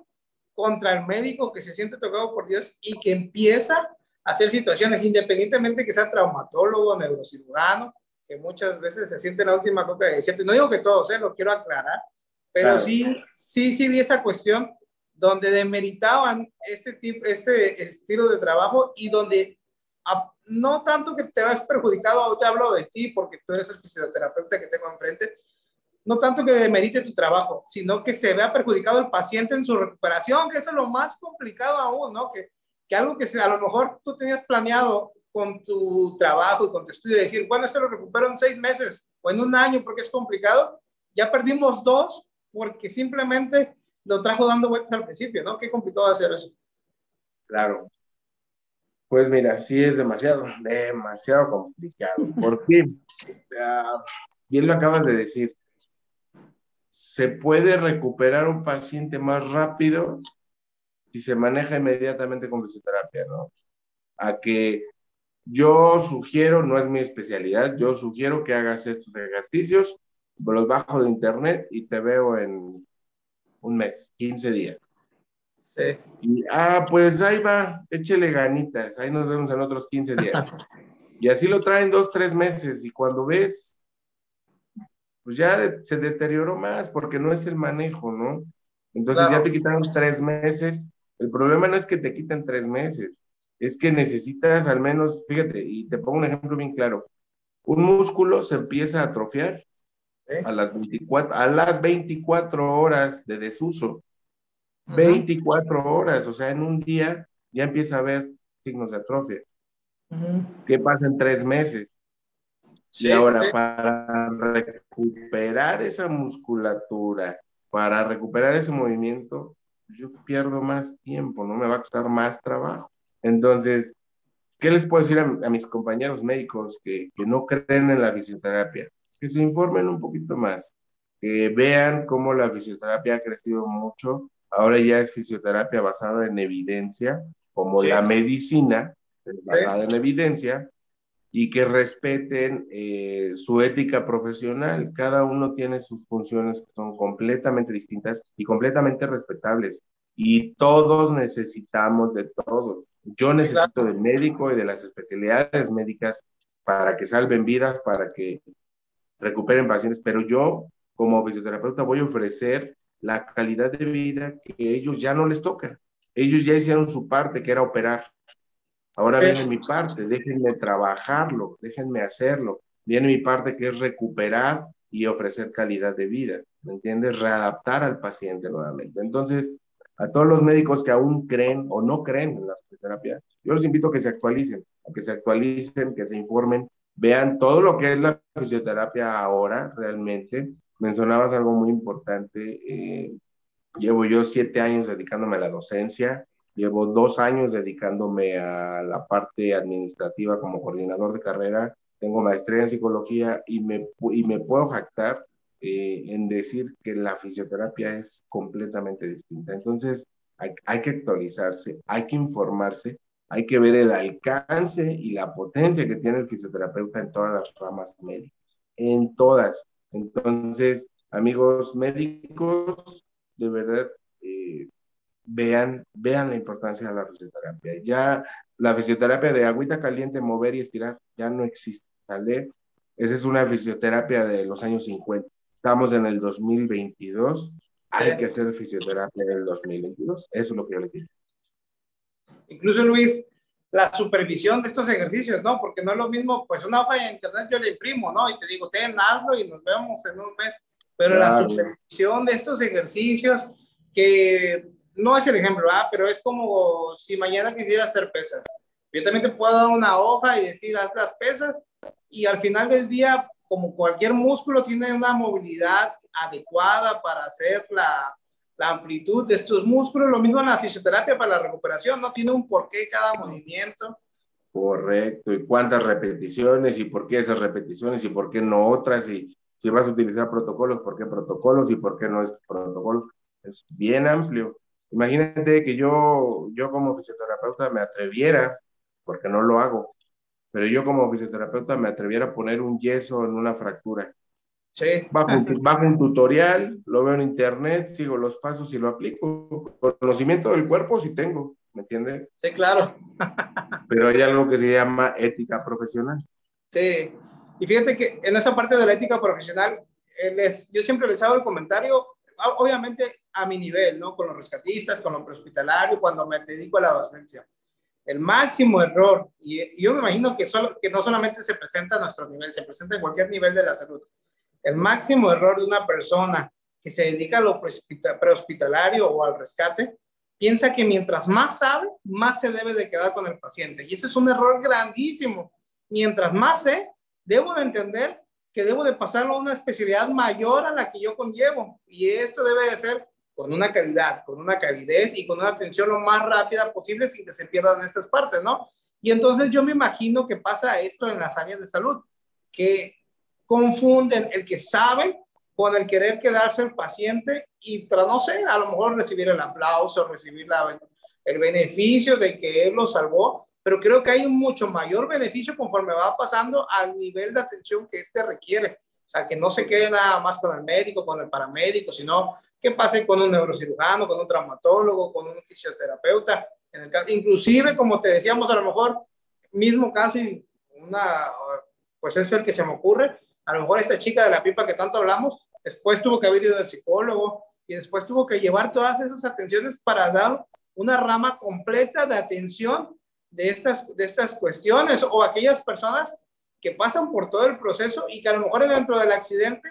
contra el médico que se siente tocado por Dios y que empieza a hacer situaciones, independientemente que sea traumatólogo, neurocirujano, que muchas veces se siente la última copa de desierto. Y no digo que todos, ¿eh? lo quiero aclarar, pero sí, sí, sí vi esa cuestión donde demeritaban este, tipo, este estilo de trabajo y donde no tanto que te vas perjudicado, te hablo de ti porque tú eres el fisioterapeuta que tengo enfrente, no tanto que demerite tu trabajo, sino que se vea perjudicado el paciente en su recuperación, que eso es lo más complicado aún, ¿no? Que, que algo que a lo mejor tú tenías planeado con tu trabajo y con tu estudio, decir, bueno, esto lo recupero en seis meses o en un año porque es complicado, ya perdimos dos porque simplemente lo trajo dando vueltas al principio, ¿no? Qué complicado hacer eso. Claro. Pues mira, sí es demasiado, demasiado complicado. ¿Por qué? bien lo acabas de decir. Se puede recuperar un paciente más rápido si se maneja inmediatamente con fisioterapia, ¿no? A que yo sugiero, no es mi especialidad, yo sugiero que hagas estos ejercicios, los bajo de internet y te veo en un mes, 15 días. Sí. Y, ah, pues ahí va, échele ganitas, ahí nos vemos en otros 15 días. y así lo traen dos, tres meses y cuando ves, pues ya se deterioró más porque no es el manejo, ¿no? Entonces ya te quitaron tres meses. El problema no es que te quiten tres meses, es que necesitas al menos, fíjate, y te pongo un ejemplo bien claro, un músculo se empieza a atrofiar a, las 24, a las 24 horas de desuso. 24 horas, o sea, en un día ya empieza a haber signos de atrofia. ¿Qué pasa en tres meses? y ahora, para recuperar esa musculatura, para recuperar ese movimiento, yo pierdo más tiempo, no me va a costar más trabajo. Entonces, ¿qué les puedo decir a, mis compañeros médicos que, que, no creen en la fisioterapia? Que se informen un poquito más, que vean cómo la fisioterapia ha crecido mucho. Ahora ya es fisioterapia basada en evidencia, como la medicina basada en evidencia, y que respeten eh, su ética profesional. Cada uno tiene sus funciones que son completamente distintas y completamente respetables y todos necesitamos de todos. Yo necesito del médico y de las especialidades médicas para que salven vidas, para que recuperen pacientes, pero yo como fisioterapeuta voy a ofrecer la calidad de vida que ellos ya no les toca. Ellos ya hicieron su parte, que era operar. Ahora viene mi parte, déjenme trabajarlo, déjenme hacerlo. Viene mi parte que es recuperar y ofrecer calidad de vida, ¿me entiendes? Readaptar al paciente nuevamente. Entonces, a todos los médicos que aún creen o no creen en la fisioterapia, yo los invito a que se actualicen, a que se actualicen, que se informen, vean todo lo que es la fisioterapia ahora realmente. Mencionabas algo muy importante. Eh, llevo yo siete años dedicándome a la docencia, llevo dos años dedicándome a la parte administrativa como coordinador de carrera, tengo maestría en psicología y me, y me puedo jactar eh, en decir que la fisioterapia es completamente distinta. Entonces, hay, hay, que actualizarse, hay que informarse, hay que ver el alcance y la potencia que tiene el fisioterapeuta en todas las ramas médicas, en todas. Entonces, amigos médicos, de verdad, eh, vean, vean la importancia de la fisioterapia. Ya la fisioterapia de agüita caliente, mover y estirar, ya no existe. ¿sale? Esa es una fisioterapia de los años 50. Estamos en el 2022. Hay que hacer fisioterapia en el 2022. Eso es lo que yo les digo. Incluso, Luis, la supervisión de estos ejercicios, ¿no? Porque no es lo mismo, pues una hoja de internet yo le imprimo, ¿no? Y te digo, ten, hazlo y nos vemos en un mes. Pero la supervisión de estos ejercicios, que no es el ejemplo, ¿ah? Pero es como si mañana quisiera hacer pesas. Yo también te puedo dar una hoja y decir, haz las pesas, y al final del día, como cualquier músculo, tiene una movilidad adecuada para hacer la, la amplitud de estos músculos. Lo mismo en la fisioterapia para la recuperación, no tiene un porqué cada movimiento. Correcto, y cuántas repeticiones, y por qué esas repeticiones, y por qué no otras, y si vas a utilizar protocolos, por qué protocolos, y por qué no es protocolos. Es bien amplio. Imagínate que yo, yo como fisioterapeuta me atreviera, porque no lo hago, pero yo como fisioterapeuta me atreviera a poner un yeso en una fractura. Sí. Bajo, un tutorial, lo veo en internet, sigo los pasos y lo aplico. Conocimiento del cuerpo sí tengo, ¿me entiendes? Sí, claro. Pero hay algo que se llama ética profesional. Sí, y fíjate que en esa parte de la ética profesional, les, yo siempre les hago el comentario, obviamente a mi nivel, ¿no? Con los rescatistas, con los prehospitalarios, cuando me dedico a la docencia el máximo error, y, yo me imagino que, solo, que no solamente se presenta a nuestro nivel, se presenta en cualquier nivel de la salud. El máximo error de una persona que se dedica a lo prehospitalario o al rescate, piensa que mientras más sabe, más se debe de quedar con el paciente. Y ese es un error grandísimo. Mientras más sé, debo de entender que debo de pasarlo a una especialidad mayor a la que yo conllevo. Y esto debe de ser con una calidad, con una calidez y con una atención lo más rápida posible sin que se pierdan estas partes, ¿no? Y entonces yo me imagino que pasa esto en las áreas de salud, que confunden el que sabe con el querer quedarse el paciente y tras, no sé, a lo mejor recibir el aplauso, recibir la, el beneficio de que él lo salvó, pero creo que hay un mucho mayor beneficio conforme va pasando al nivel de atención que éste requiere. O sea, que no se quede nada más con el médico, con el paramédico, sino que pase con un neurocirujano, con un traumatólogo, con un fisioterapeuta. En el caso, inclusive, como te decíamos, a lo mejor, mismo caso y una, pues es el que se me ocurre, a lo mejor esta chica de la pipa que tanto hablamos, después tuvo que haber ido al psicólogo y después tuvo que llevar todas esas atenciones para dar una rama completa de atención de estas, de estas cuestiones o aquellas personas que pasan por todo el proceso y que a lo mejor dentro del accidente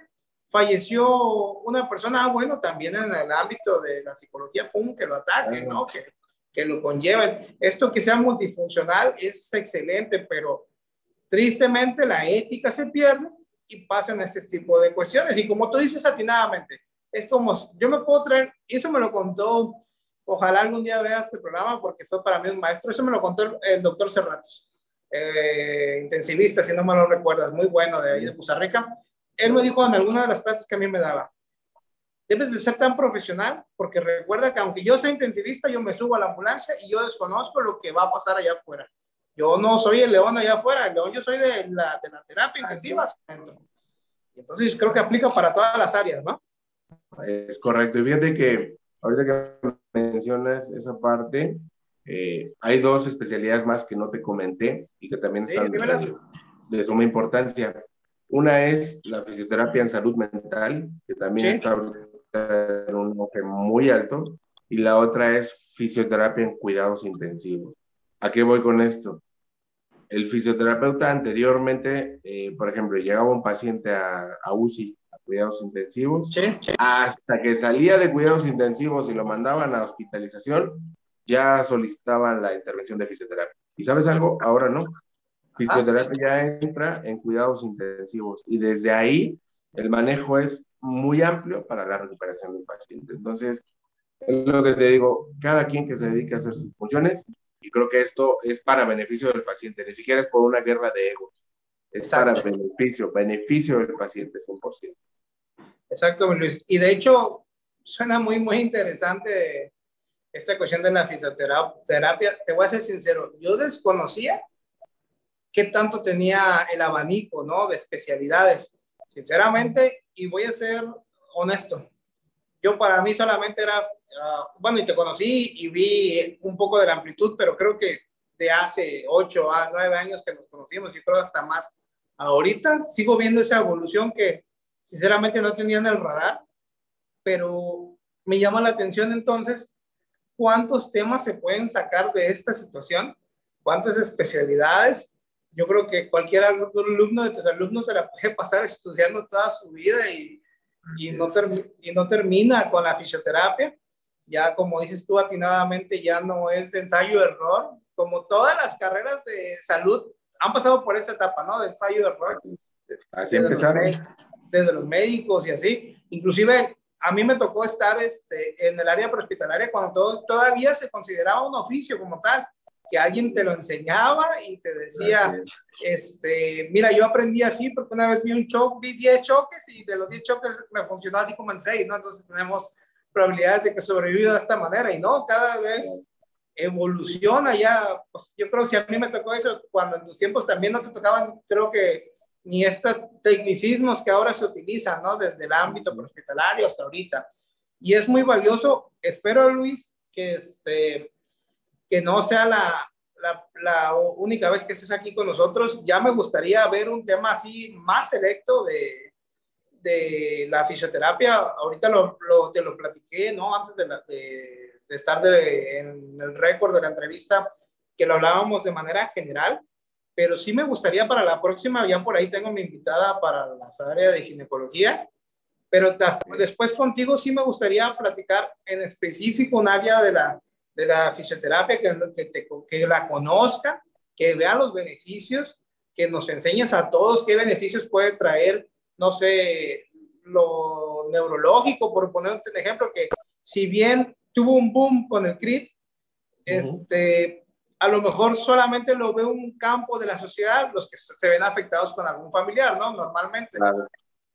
falleció una persona, ah, bueno, también en el ámbito de la psicología, pum, que lo ataquen, ¿no? Que, que lo conlleven. Esto que sea multifuncional es excelente, pero tristemente la ética se pierde y pasan este tipo de cuestiones. Y como tú dices atinadamente, es como, yo me puedo traer, eso me lo contó, ojalá algún día vea este programa porque fue para mí un maestro, eso me lo contó el, doctor Serratos, eh, intensivista, si no me lo recuerdas, muy bueno de ahí de Costa Rica él me dijo en alguna de las clases que a mí me daba, debes de ser tan profesional porque recuerda que aunque yo sea intensivista, yo me subo a la ambulancia y yo desconozco lo que va a pasar allá afuera. Yo no soy el león allá afuera, el león yo soy de la, de la terapia intensiva. Entonces creo que aplica para todas las áreas, ¿no? Es correcto. Y fíjate que ahorita que mencionas esa parte, eh, hay dos especialidades más que no te comenté y que también están de, de suma importancia. Una es la fisioterapia en salud mental, que también está en un enfoque muy alto, y la otra es fisioterapia en cuidados intensivos. ¿A qué voy con esto? El fisioterapeuta anteriormente, eh, por ejemplo, llegaba un paciente a, a UCI, a cuidados intensivos, hasta que salía de cuidados intensivos y lo mandaban a hospitalización, ya solicitaban la intervención de fisioterapia. ¿Y sabes algo? Ahora no. Fisioterapia ya entra en cuidados intensivos y desde ahí el manejo es muy amplio para la recuperación del paciente. Entonces, es lo que te digo, cada quien que se dedique a hacer sus funciones, y creo que esto es para beneficio del paciente, ni siquiera es por una guerra de egos, es para beneficio, beneficio del paciente 100%. Exacto, Luis. Y de hecho, suena muy, muy interesante esta cuestión de la fisioterapia. Te voy a ser sincero, yo desconocía qué tanto tenía el abanico, ¿no? De especialidades. Sinceramente, y voy a ser honesto, yo para mí solamente era ah, bueno, y te conocí y vi un poco de la amplitud, pero creo que de hace 8 a 9 años que nos conocimos, yo creo hasta más. Ahorita sigo viendo esa evolución que sinceramente no tenía en el radar, pero me llama la atención entonces cuántos temas se pueden sacar de esta situación, cuántas especialidades. Yo creo que cualquier alumno de tus alumnos se la puede pasar estudiando toda su vida y, y, no, y no termina con la fisioterapia. Ya como dices tú atinadamente, ya no es ensayo-error, como todas las carreras de salud han pasado por esta etapa, ¿no? De ensayo-error. Así empezaron. desde los médicos y así. Inclusive a mí me tocó estar este, en el área prehospitalaria cuando todo, todavía se consideraba un oficio como tal, que alguien te lo enseñaba y te decía, este, mira, yo aprendí así porque una vez vi un choque, vi 10 choques y de los 10 choques me funcionó así como en 6, ¿no? Entonces tenemos probabilidades de que sobreviva de esta manera y no, cada vez evoluciona ya, pues yo creo si a mí me tocó eso, cuando en tus tiempos también no te tocaban, creo que ni estos tecnicismos que ahora se utilizan, ¿no? Desde el ámbito hospitalario hasta ahorita. Y es muy valioso. Espero, Luis, que, este, que no sea la, la, la, única vez que estés aquí con nosotros. Ya me gustaría ver un tema así más selecto de, de la fisioterapia. Ahorita lo, lo, te lo platiqué, ¿no? Antes de, de, de estar en el récord de la entrevista, que lo hablábamos de manera general pero sí me gustaría para la próxima, ya por ahí tengo mi invitada para las áreas de ginecología, pero después contigo sí me gustaría platicar en específico un área de la, de la fisioterapia que, que, te, que la conozca, que vea los beneficios, que nos enseñes a todos qué beneficios puede traer, no sé, lo neurológico, por poner un ejemplo, que si bien tuvo un boom con el CRIT, este, a lo mejor solamente lo ve un campo de la sociedad, los que se ven afectados con algún familiar, ¿no? Normalmente.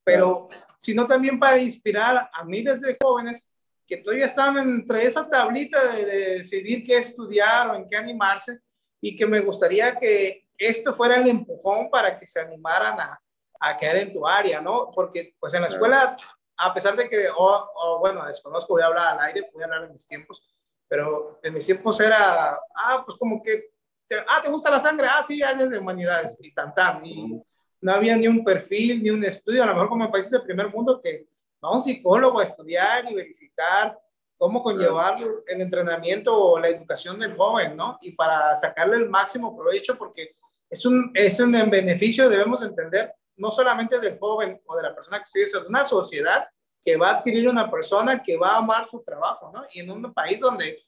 Pero, sino también para inspirar a miles de jóvenes que todavía están entre esa tablita de, decidir qué estudiar o en qué animarse y que me gustaría que esto fuera el empujón para que se animaran a, a quedar en tu área, ¿no? Porque pues en la escuela, a pesar de que, o, bueno, desconozco, voy a hablar al aire, voy a hablar en mis tiempos, pero en mis tiempos era, ah, pues como que, te, ah, ¿te gusta la sangre? Ah, sí, áreas de humanidades y tan, tan. Y no había ni un perfil, ni un estudio, a lo mejor como en países del primer mundo, que va un psicólogo a estudiar y verificar cómo conllevar el entrenamiento o la educación del joven, ¿no? Y para sacarle el máximo provecho, porque es un, es un beneficio, debemos entender, no solamente del joven o de la persona que estudia, sino de una sociedad que va a adquirir una persona que va a amar su trabajo, ¿no? Y en un país donde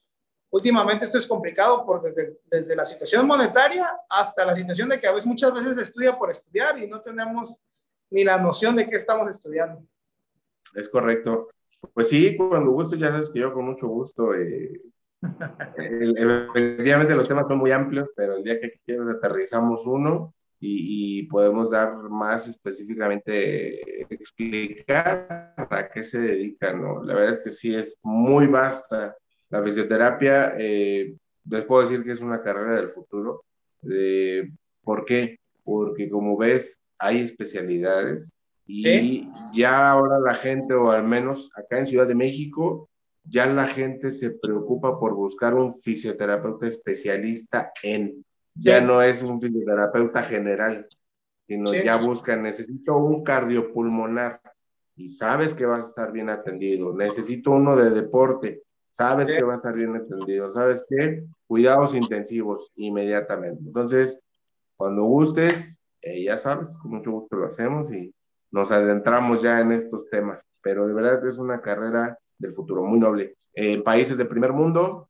últimamente esto es complicado por desde, desde la situación monetaria hasta la situación de que a veces muchas veces se estudia por estudiar y no tenemos ni la noción de qué estamos estudiando. Es correcto. Pues sí, cuando gusto, ya sabes que yo con mucho gusto. Eh, efectivamente los temas son muy amplios, pero el día que quieras aterrizamos uno y, podemos dar más específicamente, explicar a qué se dedican, ¿no? La verdad es que sí es muy vasta. La fisioterapia, eh, les puedo decir que es una carrera del futuro. ¿Por qué? Porque como ves, hay especialidades y ya ahora la gente, o al menos acá en Ciudad de México, ya la gente se preocupa por buscar un fisioterapeuta especialista en ya no es un fisioterapeuta general, sino ya busca, necesito un cardiopulmonar y sabes que vas a estar bien atendido, necesito uno de deporte, sabes que va a estar bien atendido, sabes qué, cuidados intensivos inmediatamente. Entonces, cuando gustes, eh, ya sabes, con mucho gusto lo hacemos y nos adentramos ya en estos temas, pero de verdad es una carrera del futuro muy noble. En países del primer mundo,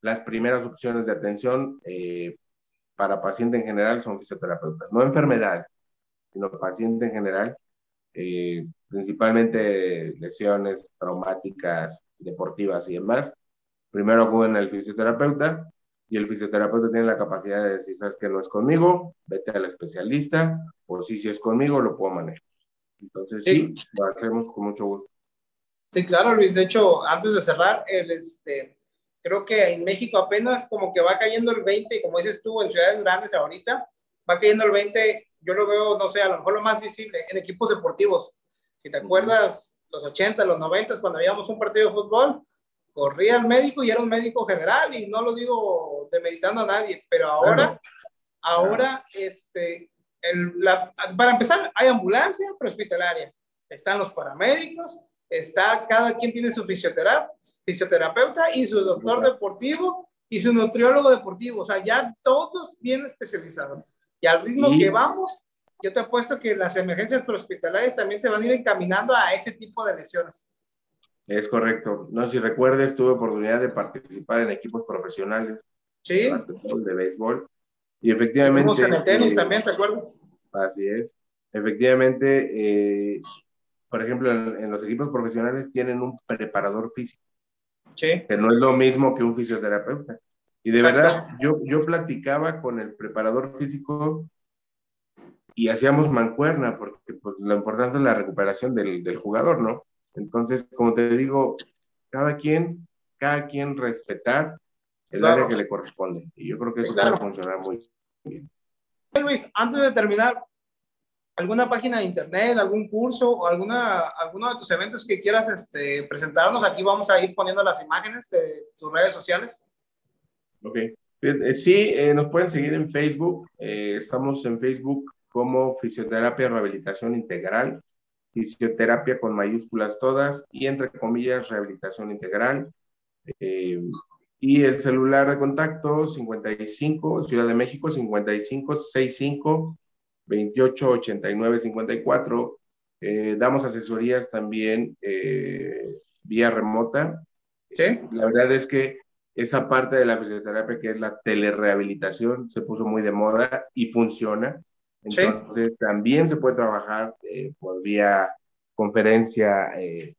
las primeras opciones de atención eh, para paciente en general son fisioterapeutas, no enfermedad, sino paciente en general, eh, principalmente lesiones traumáticas, deportivas y demás. Primero acuden al fisioterapeuta y el fisioterapeuta tiene la capacidad de decir, sabes que no es conmigo, vete al especialista, o si, si es conmigo, lo puedo manejar. Entonces, sí, lo hacemos con mucho gusto. Sí, claro, Luis. De hecho, antes de cerrar, el, este, creo que en México apenas como que va cayendo el 20, como dices tú, en ciudades grandes ahorita, va cayendo el 20, yo lo veo, no sé, a lo mejor lo más visible, en equipos deportivos. Si te acuerdas, los 80, los 90, cuando habíamos un partido de fútbol, corría al médico y era un médico general y no lo digo demeritando a nadie, pero ahora, ahora, este, el, la, para empezar, hay ambulancia prehospitalaria, están los paramédicos, está, cada quien tiene su fisioterapeuta y su doctor deportivo y su nutriólogo deportivo, o sea, ya todos bien especializados. Y al ritmo que vamos, yo te apuesto que las emergencias prehospitalarias también se van a ir encaminando a ese tipo de lesiones. Es correcto. No sé si recuerdes, tuve oportunidad de participar en equipos profesionales. Sí. De béisbol. Y efectivamente. en el tenis también, ¿te acuerdas? Así es. Efectivamente, eh, por ejemplo, en, los equipos profesionales tienen un preparador físico. Sí. Que no es lo mismo que un fisioterapeuta. Y de verdad, yo, yo platicaba con el preparador físico y hacíamos mancuerna, porque pues, lo importante es la recuperación del, del jugador, ¿no? Entonces, como te digo, cada quien, cada quien respetar el área que le corresponde. Y yo creo que eso puede funcionar muy bien. Luis, antes de terminar, ¿alguna página de internet, algún curso o alguna, alguno de tus eventos que quieras este, presentarnos? Aquí vamos a ir poniendo las imágenes de tus redes sociales. Ok. Eh, sí, eh, nos pueden seguir en Facebook. Eh, estamos en Facebook como Fisioterapia Rehabilitación Integral fisioterapia con mayúsculas todas y entre comillas rehabilitación integral. Eh, y el celular de contacto 55, Ciudad de México 55 65 28 89 54. damos asesorías también eh, vía remota. ¿Sí? La verdad es que esa parte de la fisioterapia que es la telerehabilitación se puso muy de moda y funciona. Entonces, también se puede trabajar eh, por vía conferencia eh,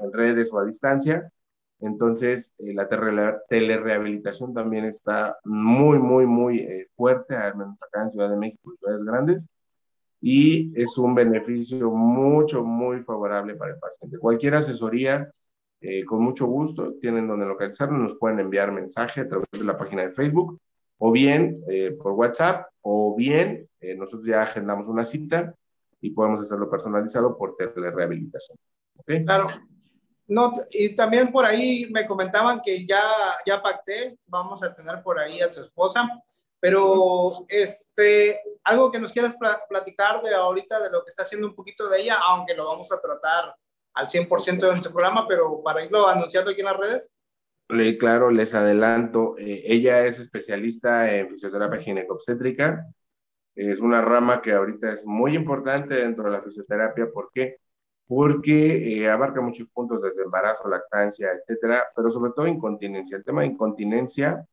en redes o a distancia. Entonces, eh, la telerehabilitación también está muy, muy, muy fuerte, al menos acá en Ciudad de México y ciudades grandes, y es un beneficio mucho, muy favorable para el paciente. Cualquier asesoría, con mucho gusto, tienen donde localizarnos, nos pueden enviar mensaje a través de la página de Facebook o bien eh, por WhatsApp, o bien eh, nosotros ya agendamos una cita y podemos hacerlo personalizado por telerehabilitación. ¿Okay? Claro. No, y también por ahí me comentaban que ya, ya pacté, vamos a tener por ahí a tu esposa, pero este, algo que nos quieras platicar de ahorita, de lo que está haciendo un poquito de ella, aunque lo vamos a tratar al 100% de nuestro programa, pero para irlo anunciando aquí en las redes. Claro, les adelanto, eh, ella es especialista en fisioterapia ginecobstétrica. Es una rama que ahorita es muy importante dentro de la fisioterapia. ¿Por qué? Porque eh, abarca muchos puntos desde embarazo, lactancia, etcétera, pero sobre todo incontinencia. El tema de incontinencia,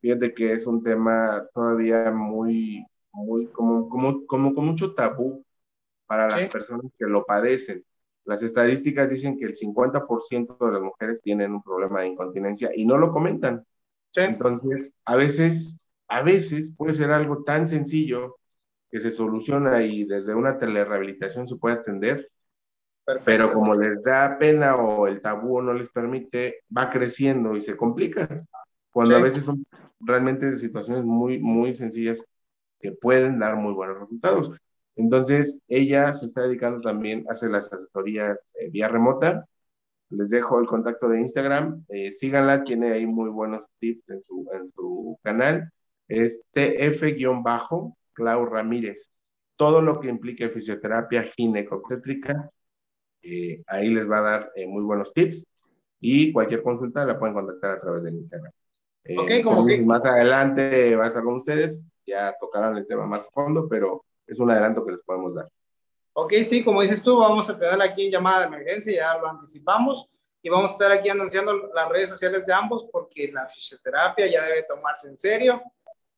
fíjate que es un tema todavía muy, muy, como, como, como con mucho tabú para las personas que lo padecen. Las estadísticas dicen que el 50% de las mujeres tienen un problema de incontinencia y no lo comentan. Entonces, a veces, a veces puede ser algo tan sencillo que se soluciona y desde una telerehabilitación se puede atender, pero como les da pena o el tabú no les permite, va creciendo y se complica. Cuando a veces son realmente situaciones muy, muy sencillas que pueden dar muy buenos resultados. Entonces, ella se está dedicando también a hacer las asesorías eh, vía remota. Les dejo el contacto de Instagram. Eh, síganla, tiene ahí muy buenos tips en su, en su canal. Es TF-Clau Ramírez. Todo lo que implique fisioterapia ginecobstétrica, eh, ahí les va a dar muy buenos tips. Y cualquier consulta la pueden contactar a través del Instagram. ok, como que... Más adelante va a estar con ustedes, ya tocarán el tema más a fondo, pero es un adelanto que les podemos dar. Ok, sí, como dices tú, vamos a tener aquí en llamada de emergencia, ya lo anticipamos, y vamos a estar aquí anunciando las redes sociales de ambos porque la fisioterapia ya debe tomarse en serio,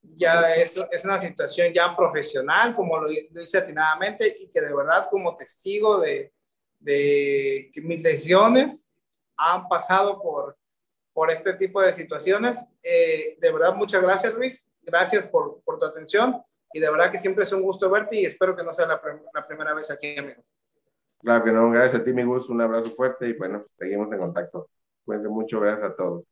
ya es, es una situación ya profesional, como lo dice atinadamente, y que de verdad como testigo de, de que mis lesiones han pasado por, por este tipo de situaciones. Eh, de verdad, muchas gracias Luis, gracias por, por tu atención y de verdad que siempre es un gusto verte y espero que no sea la, la primera vez aquí, amigo. Claro que no, gracias a ti, mi gusto, un abrazo fuerte y bueno, seguimos en contacto. Cuídense mucho, gracias a todos.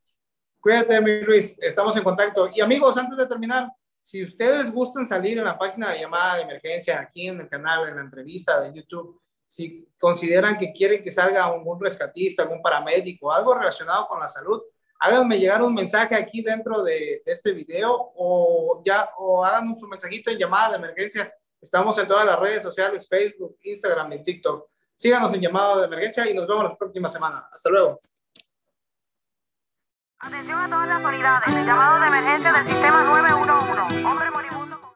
Cuídate, mi Luis, estamos en contacto. Y amigos, antes de terminar, si ustedes gustan salir en la página de llamada de emergencia, aquí en el canal, en la entrevista de YouTube, si consideran que quieren que salga algún rescatista, algún paramédico, algo relacionado con la salud, háganme llegar un mensaje aquí dentro de, este video o ya o hagan su mensajito en llamada de emergencia. Estamos en todas las redes sociales, Facebook, Instagram y TikTok. Síganos en llamada de emergencia y nos vemos la próxima semana. Hasta luego. Atención a todas las unidades. Llamado de emergencia del sistema 911. Hombre moribundo.